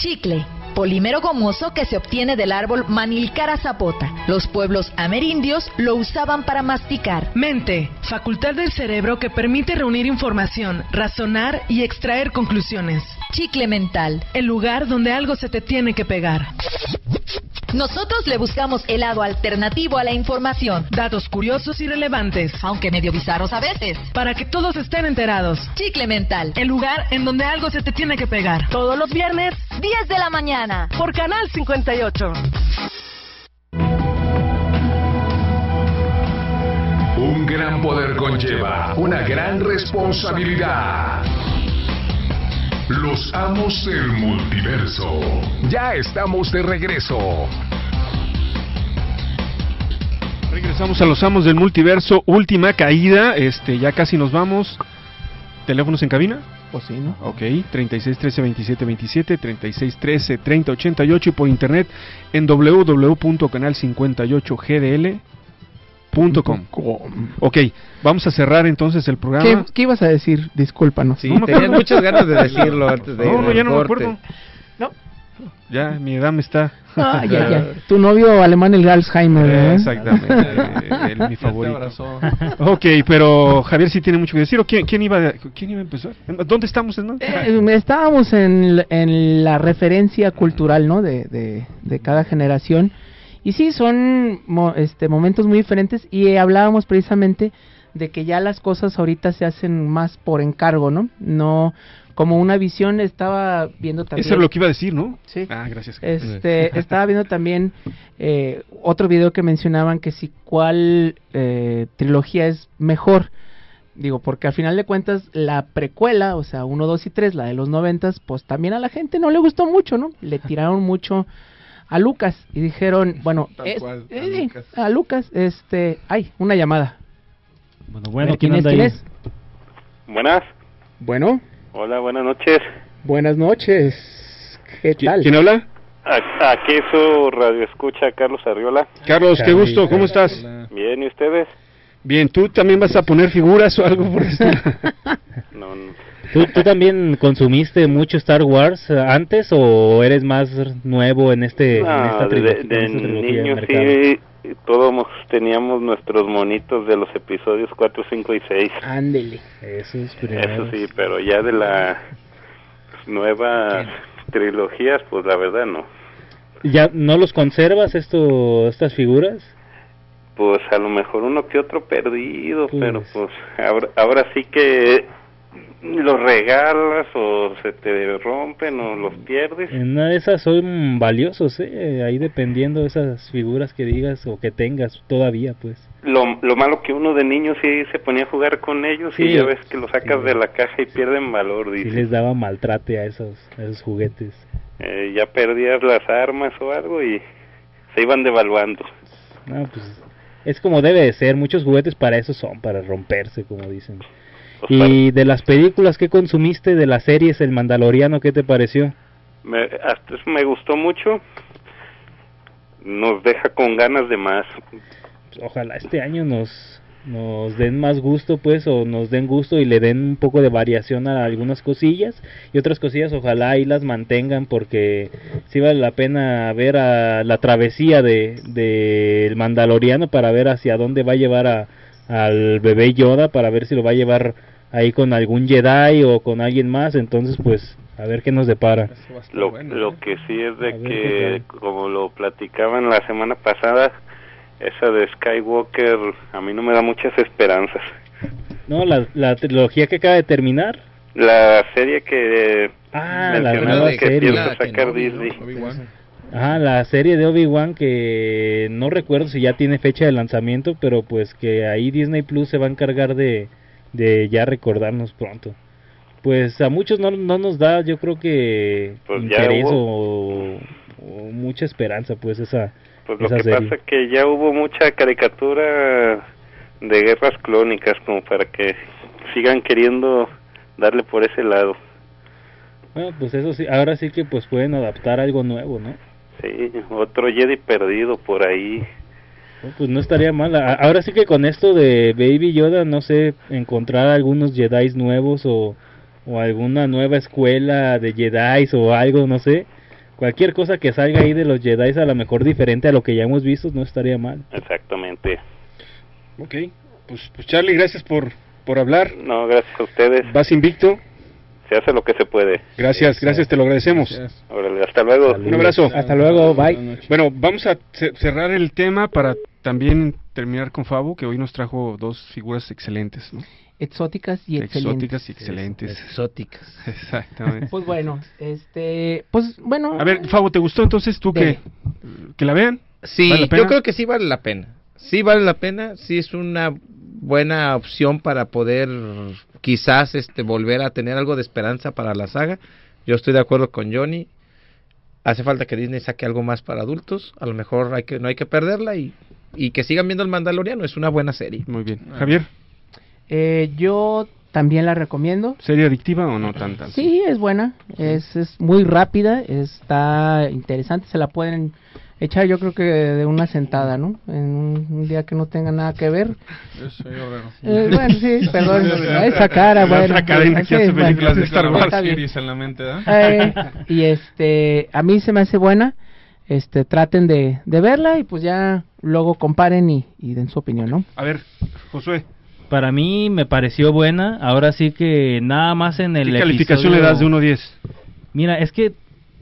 S14: Chicle, polímero gomoso que se obtiene del árbol Manilcara zapota. Los pueblos amerindios lo usaban para masticar.
S15: Mente, facultad del cerebro que permite reunir información, razonar y extraer conclusiones.
S14: Chicle mental,
S15: El lugar donde algo se te tiene que pegar.
S14: Nosotros le buscamos el lado alternativo a la información.
S15: Datos curiosos y relevantes.
S14: Aunque medio bizarros a veces.
S15: Para que todos estén enterados.
S14: Chicle mental.
S15: El lugar en donde algo se te tiene que pegar.
S14: Todos los viernes, 10 de la mañana.
S15: Por Canal 58.
S1: Un gran poder conlleva una gran responsabilidad. Los amos del multiverso. Ya estamos de regreso.
S2: Regresamos a los amos del multiverso, última caída, este ya casi nos vamos. ¿Teléfonos en cabina?
S3: Pues sí, ¿no?
S2: Ok, 36 13 27 27, 36 13 30 88 y por internet en www.canal58gdl Punto com. Ok, vamos a cerrar entonces el
S3: ¿Qué,
S2: programa.
S3: qué ibas a decir? Discúlpanos.
S6: Sí, tenían muchas ganas de decirlo antes de
S2: No,
S6: ir
S2: no, ya no me
S6: corte.
S2: acuerdo.
S3: No.
S2: Ya, mi edad me está.
S3: Ah, ya, ya. Tu novio alemán, el Alzheimer, ¿eh?
S2: Exactamente, el- mi favorito. Ok, pero Javier sí tiene mucho que decir. ¿O quién, quién iba, a- quién iba a empezar? ¿Dónde estamos? no?
S3: Eh, estábamos en, en la referencia cultural, ¿no? De, de, de cada generación. Y sí, son mo- este, momentos muy diferentes. Y eh, hablábamos precisamente de que ya las cosas ahorita se hacen más por encargo, ¿no? No como una visión. Estaba viendo también.
S2: Eso es lo que iba a decir, ¿no?
S3: Sí.
S2: Ah, gracias.
S3: Este, estaba viendo también eh, otro video que mencionaban que si cuál eh, trilogía es mejor. Digo, porque al final de cuentas la precuela, o sea, 1, 2 y 3, la de los noventas, pues también a la gente no le gustó mucho, ¿no? Le tiraron mucho a Lucas y dijeron, bueno, es-
S5: cual, a
S3: eh,
S5: Lucas.
S3: a Lucas, este, ay, una llamada.
S4: Bueno, bueno,
S3: ver,
S4: ¿quién
S3: ¿quién es?
S16: Buenas.
S3: Bueno,
S16: Hola, buenas noches.
S3: buenas noches. ¿Qué tal?
S2: ¿Quién habla?
S16: A- Aquí su radio escucha Carlos Arriola.
S2: Carlos, qué gusto, ¿cómo estás?
S16: Bien, ¿y ustedes?
S2: Bien, ¿tú también vas a poner figuras o algo por
S16: no.
S4: ¿Tú, tú también consumiste mucho Star Wars eh, antes o eres más nuevo en este en
S16: No,
S4: esta
S16: de,
S4: trilogía,
S16: de
S4: en esta de
S16: niños
S4: mercado?
S16: sí, todos teníamos nuestros monitos de los episodios 4, 5 y 6.
S3: Ándele.
S4: Esos
S16: Eso sí, pero ya de las nuevas trilogías, pues la verdad no.
S4: ¿Ya no los conservas esto, estas figuras?
S16: Pues a lo mejor uno que otro perdido,
S4: Pues.
S16: pero pues ahora, ahora sí que los regalas o se te rompen o los pierdes.
S4: En una de esas son valiosos, ¿eh? Ahí dependiendo de esas figuras que digas o que tengas todavía, pues.
S16: Lo, lo malo que uno de niño sí se ponía a jugar con ellos
S4: Sí.
S16: y ya ves que lo sacas de la caja y pierden valor,
S4: Sí
S16: dice.
S4: les daba maltrate a esos, a esos juguetes.
S16: Eh, ya perdías las armas o algo y se iban devaluando.
S4: No, pues es como debe de ser. Muchos juguetes para eso son, para romperse, como dicen. Y de las películas que consumiste, de las series El Mandaloriano, ¿qué te pareció?
S16: Me, hasta eso me gustó mucho. Nos deja con ganas de más.
S4: Pues, ojalá este año nos nos den más gusto pues o nos den gusto y le den un poco de variación a algunas cosillas y otras cosillas ojalá ahí las mantengan porque sí vale la pena ver a la travesía de del Mandaloriano para ver hacia dónde va a llevar a al bebé Yoda para ver si lo va a llevar ahí con algún Jedi o con alguien más entonces pues a ver qué nos depara
S16: Lo, lo que sí es de que, como lo platicaban la semana pasada, esa de Skywalker a mí no me da muchas esperanzas.
S4: no la, la trilogía que acaba de terminar
S16: La serie que
S4: Ah, la nueva
S16: que
S4: serie.
S16: piensa sacar Disney.
S4: Ajá, la serie de Obi-Wan que no recuerdo si ya tiene fecha de lanzamiento, pero pues que ahí Disney Plus se va a encargar de, de ya recordarnos pronto. Pues a muchos no, no nos da, yo creo que
S16: Pues
S4: interés o, o mucha esperanza, pues esa,
S16: Pues lo que
S4: serie.
S16: pasa es que ya hubo mucha caricatura de guerras clónicas como para que sigan queriendo darle por ese lado.
S4: Bueno, pues eso sí, ahora sí que pues pueden adaptar algo nuevo, ¿no?
S16: Sí, otro Jedi perdido por ahí.
S4: Pues no estaría mal. Ahora sí que con esto de Baby Yoda, no sé, encontrar algunos Jedi nuevos o, o alguna nueva escuela de Jedi o algo, no sé. Cualquier cosa que salga ahí de los Jedi a lo mejor diferente a lo que ya hemos visto, no estaría mal.
S16: Exactamente.
S2: Ok, pues, pues Charlie, gracias por, por hablar.
S16: No, gracias a ustedes.
S2: Vas invicto.
S16: Se hace lo que se puede.
S2: Gracias, gracias, te lo agradecemos.
S16: Órale, hasta luego.
S2: Un abrazo.
S3: Hasta luego, bye.
S2: Bueno, vamos a ce- cerrar el tema para también terminar con Fabo, que hoy nos trajo dos figuras excelentes, ¿no?
S3: Exóticas y excelentes.
S2: Exóticas y excelentes.
S6: Exóticas.
S2: Exactamente.
S3: Pues bueno, este, pues bueno.
S2: A ver, Fabo, ¿te gustó entonces tú que,
S3: Dele.
S2: que la vean?
S6: Sí,
S2: ¿Vale la pena?
S6: yo creo que sí vale la pena. Sí vale la pena, sí es una buena opción para poder quizás este volver a tener algo de esperanza para la saga. Yo estoy de acuerdo con Johnny. Hace falta que Disney saque algo más para adultos. A lo mejor hay que no hay que perderla y, y que sigan viendo el Mandaloriano. Es una buena serie.
S2: Muy bien. Javier,
S3: Eh, yo también la recomiendo.
S2: ¿serie adictiva o no tanta?
S3: Sí, es buena, es, es muy rápida, está interesante, se la pueden Hecha yo creo que de una sentada, ¿no? En un, un día que no tenga nada que ver.
S5: Eso, yo raro.
S3: Eh, bueno, sí, perdón. esa cara, bueno.
S2: Esa cara que hace películas de Star Wars.
S5: Series en la mente, ¿eh?
S3: Eh, y este, a mí se me hace buena. Este, traten de, de verla y pues ya luego comparen y, y den su opinión, ¿no?
S2: A ver, Josué,
S4: Para mí me pareció buena. Ahora sí que nada más en el
S2: ¿qué calificación le
S4: episodio-
S2: das de 1 a 10?
S4: Mira, es que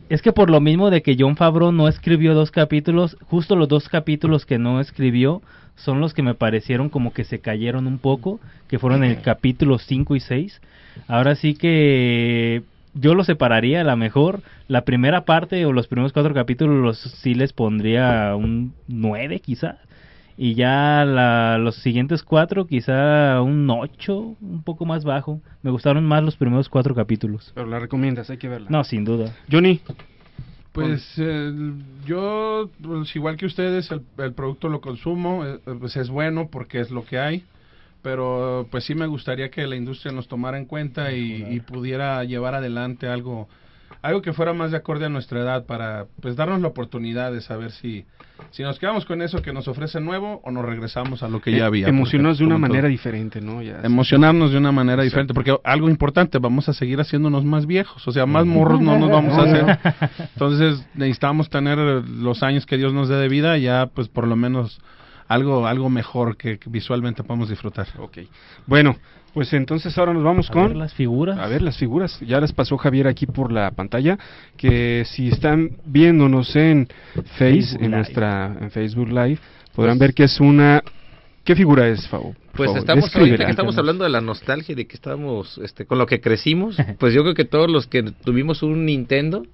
S4: es que por lo mismo de que John Favreau no escribió dos capítulos, justo los dos capítulos que no escribió son los que me parecieron como que se cayeron un poco, que fueron el capítulo 5 y 6. Ahora sí que yo lo separaría a lo mejor la primera parte o los primeros cuatro capítulos los, sí les pondría un 9 quizá y ya la- los siguientes cuatro quizá un 8 un poco más bajo. Me gustaron más los primeros cuatro capítulos.
S2: Pero la recomiendas, hay que verla.
S4: no sin duda.
S2: Johnny,
S5: Pues eh, yo, pues, igual que ustedes, el, el producto lo consumo, eh, pues es bueno porque es lo que hay, pero pues sí me gustaría que la industria nos tomara en cuenta y, y pudiera llevar adelante algo algo que fuera más de acorde a nuestra edad para pues darnos la oportunidad de saber si si nos quedamos con eso que nos ofrece nuevo o nos regresamos a lo que ya había.
S2: emocionarnos de una
S5: todo.
S2: manera diferente, ¿no? Ya.
S5: emocionarnos de una manera diferente, porque algo importante, vamos a seguir haciéndonos más viejos, o sea, más morros no nos vamos a hacer. Entonces necesitamos tener los años que Dios nos dé de vida, ya pues por lo menos algo algo mejor que, que visualmente podamos disfrutar.
S2: Ok. Bueno, pues entonces ahora nos vamos
S4: A
S2: con
S4: ver las figuras
S2: A ver las figuras. Ya les pasó Javier aquí por la pantalla que si están viéndonos en Face,
S6: Facebook
S2: en
S6: Live.
S2: nuestra en Facebook Live, podrán
S6: Pues-
S2: ver que es una ¿Qué figura es, Fabo?
S6: Pues
S2: favor,
S6: estamos ahorita que estamos hablando de la nostalgia de que estamos este con lo que crecimos, pues yo creo que todos los que tuvimos un Nintendo,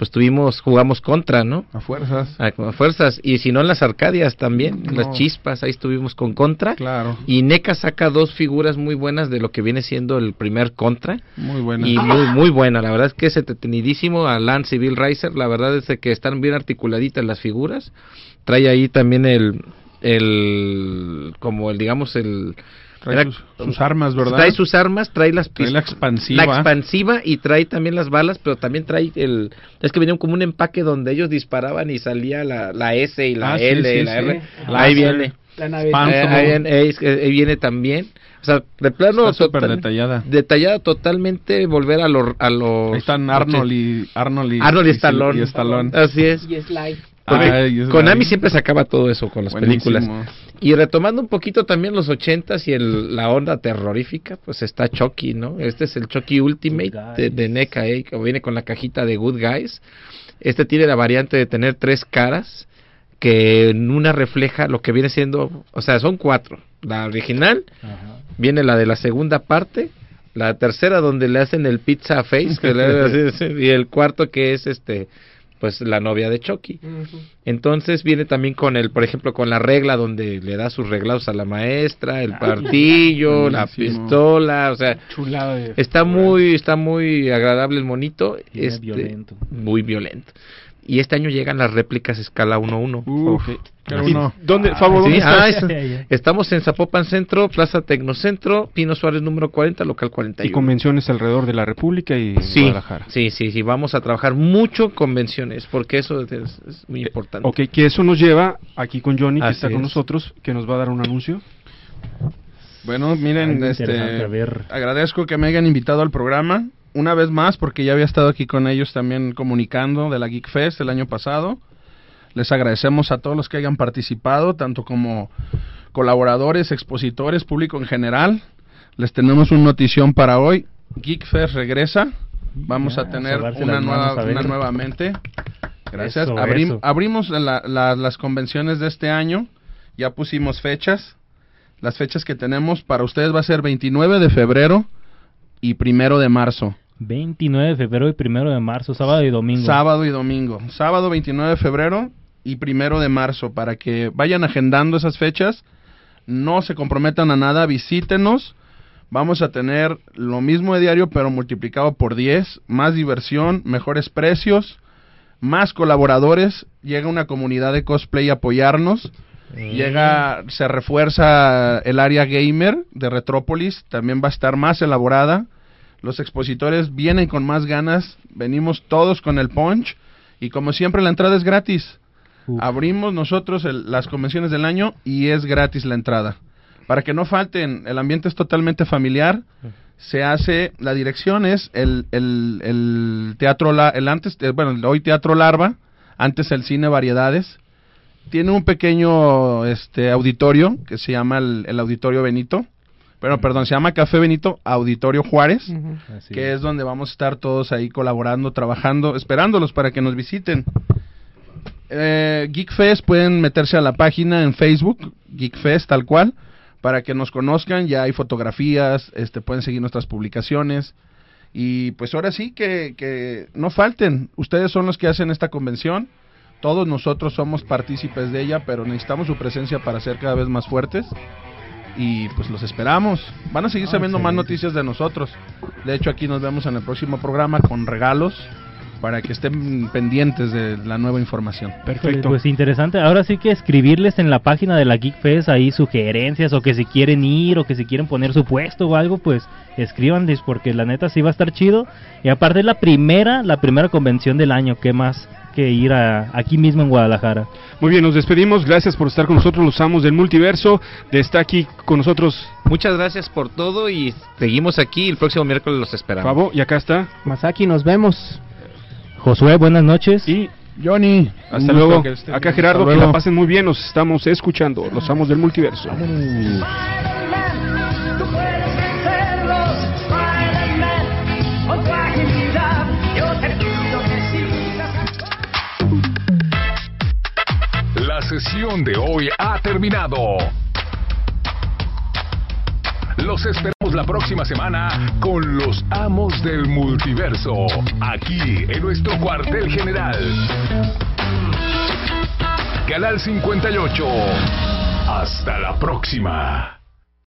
S6: pues tuvimos jugamos contra, ¿no?
S5: A fuerzas.
S6: A, a fuerzas y si no en las Arcadias también, en
S5: No.
S6: las chispas, ahí estuvimos con contra.
S5: Claro.
S6: Y NECA saca dos figuras muy buenas de lo que viene siendo el primer contra.
S5: Muy buena.
S6: Y muy, muy buena, la verdad es que es entretenidísimo a Lance Civil Riser, la verdad es que están bien articuladitas las figuras. Trae ahí también el, el como el, digamos, el...
S5: Trae
S6: era-
S5: sus- sus armas, ¿verdad?
S6: Trae sus armas, trae las
S5: Trae la expansiva.
S6: la expansiva y trae también las balas, pero también trae el... Es que venía como un empaque donde ellos disparaban y salía la, la S y la
S5: Ah, sí,
S6: L y la
S5: sí.
S6: R.
S5: Láser.
S6: Ahí viene.
S3: La nave.
S6: Eh, ahí, viene, ahí es- ahí viene también. O sea, de plano total-
S5: detallada.
S6: Detallada totalmente, volver a lo, a los
S5: Ahí están Arnold y Arnold y,
S6: Arnold y Stallone.
S5: y Stallone.
S6: Así es.
S3: Y.
S6: Porque
S5: Ay, es
S6: Konami siempre sacaba todo eso con las
S5: Buenísimo.
S6: películas. Y retomando un poquito también los ochentas y el, la onda terrorífica, pues está Chucky, ¿no? Este es el Chucky Ultimate de, de NECA, ¿eh? que viene con la cajita de Good Guys. Este tiene la variante de tener tres caras, que en una refleja lo que viene siendo, o sea, son cuatro. La original, viene la de la segunda parte, la tercera donde le hacen el pizza face, que le- y el cuarto que es este pues la novia de Chucky. Entonces viene también con el, por ejemplo, con la regla donde le da sus reglados a la maestra, el martillo, la
S5: buenísimo.
S6: pistola, o sea,
S2: de
S6: está muy, está muy agradable el monito,
S4: es
S6: este,
S4: violento.
S6: muy violento. Y este año llegan las réplicas escala 1-1.
S5: Uf, pero uno.
S2: ¿Dónde,
S6: Sí, ah, es- estamos en Zapopan Centro, Plaza Tecnocentro, Pino Suárez número 40, local
S2: Y
S6: 41.
S2: convenciones alrededor de la República y
S6: Sí,
S2: Guadalajara.
S6: sí, sí, sí, vamos a trabajar mucho convenciones, porque eso es, es muy importante.
S2: Ok, que eso nos lleva aquí con Johnny, que
S6: Así
S2: está con
S6: es.
S2: nosotros, que nos va a dar un anuncio.
S5: Bueno, miren,
S4: Algo
S5: este, agradezco que me hayan invitado al programa una vez más porque ya había estado aquí con ellos también comunicando de la Geek Fest el año pasado. Les agradecemos a todos los que hayan participado, tanto como colaboradores, expositores, público en general. Les tenemos una notición para hoy. Geek Fest regresa. Vamos a tener una nueva, una nuevamente. Gracias.
S4: Eso,
S5: Abrim-
S4: eso.
S5: abrimos la- la- las convenciones de este año. Ya pusimos fechas. Las fechas que tenemos para ustedes va a ser 29 de febrero y primero de marzo.
S4: 29 de febrero y primero de marzo, sábado y domingo.
S5: Sábado y domingo. Sábado 29 de febrero y primero de marzo para que vayan agendando esas fechas. No se comprometan a nada, visítenos. Vamos a tener lo mismo de diario pero multiplicado por 10. Más diversión, mejores precios, más colaboradores. Llega una comunidad de cosplay a apoyarnos. Llega, se refuerza el área gamer de Retrópolis, también va a estar más elaborada. Los expositores vienen con más ganas, venimos todos con el punch y como siempre la entrada es gratis. Abrimos nosotros el- las convenciones del año y es gratis la entrada. Para que no falten, el ambiente es totalmente familiar. Se hace, la dirección es el, el, el teatro, la, el antes, eh, bueno, hoy Teatro Larva, antes el Cine Variedades. Tiene un pequeño este auditorio que se llama el, el Auditorio Benito. Pero, perdón, se llama Café Benito Auditorio Juárez, que es donde vamos a estar todos ahí colaborando, trabajando, esperándolos para que nos visiten. Eh, Geekfest pueden meterse a la página en Facebook, Geekfest tal cual, para que nos conozcan, ya hay fotografías, este pueden seguir nuestras publicaciones. Y pues ahora sí que, que no falten, ustedes son los que hacen esta convención, todos nosotros somos partícipes de ella, pero necesitamos su presencia para ser cada vez más fuertes y pues los esperamos. Van a seguir
S4: Ah,
S5: sabiendo más noticias de nosotros. De hecho, aquí nos vemos en el próximo programa con regalos para que estén pendientes de la nueva información.
S4: Pues, pues interesante. Ahora sí que escribirles en la página de la Geek Fest ahí sugerencias o que si quieren ir o que si quieren poner su puesto o algo, pues escríbanles porque la neta sí va a estar chido. Y aparte es la primera, la primera convención del año, ¿qué más que ir a, aquí mismo en Guadalajara?
S2: Muy bien, nos despedimos. Gracias por estar con nosotros, los amos del multiverso. De estar aquí con nosotros,
S6: Muchas gracias por todo y seguimos aquí. El próximo miércoles los esperamos.
S2: Fabo, y acá está.
S3: Masaki, nos vemos.
S4: Josué, buenas noches.
S2: Y
S5: Johnny.
S2: hasta luego. Acá Gerardo, que la pasen muy bien. Nos estamos escuchando, los amos del multiverso.
S1: La sesión de hoy ha terminado. Los esperamos la próxima semana con los amos del multiverso, aquí en nuestro cuartel general. Canal 58. Hasta la próxima.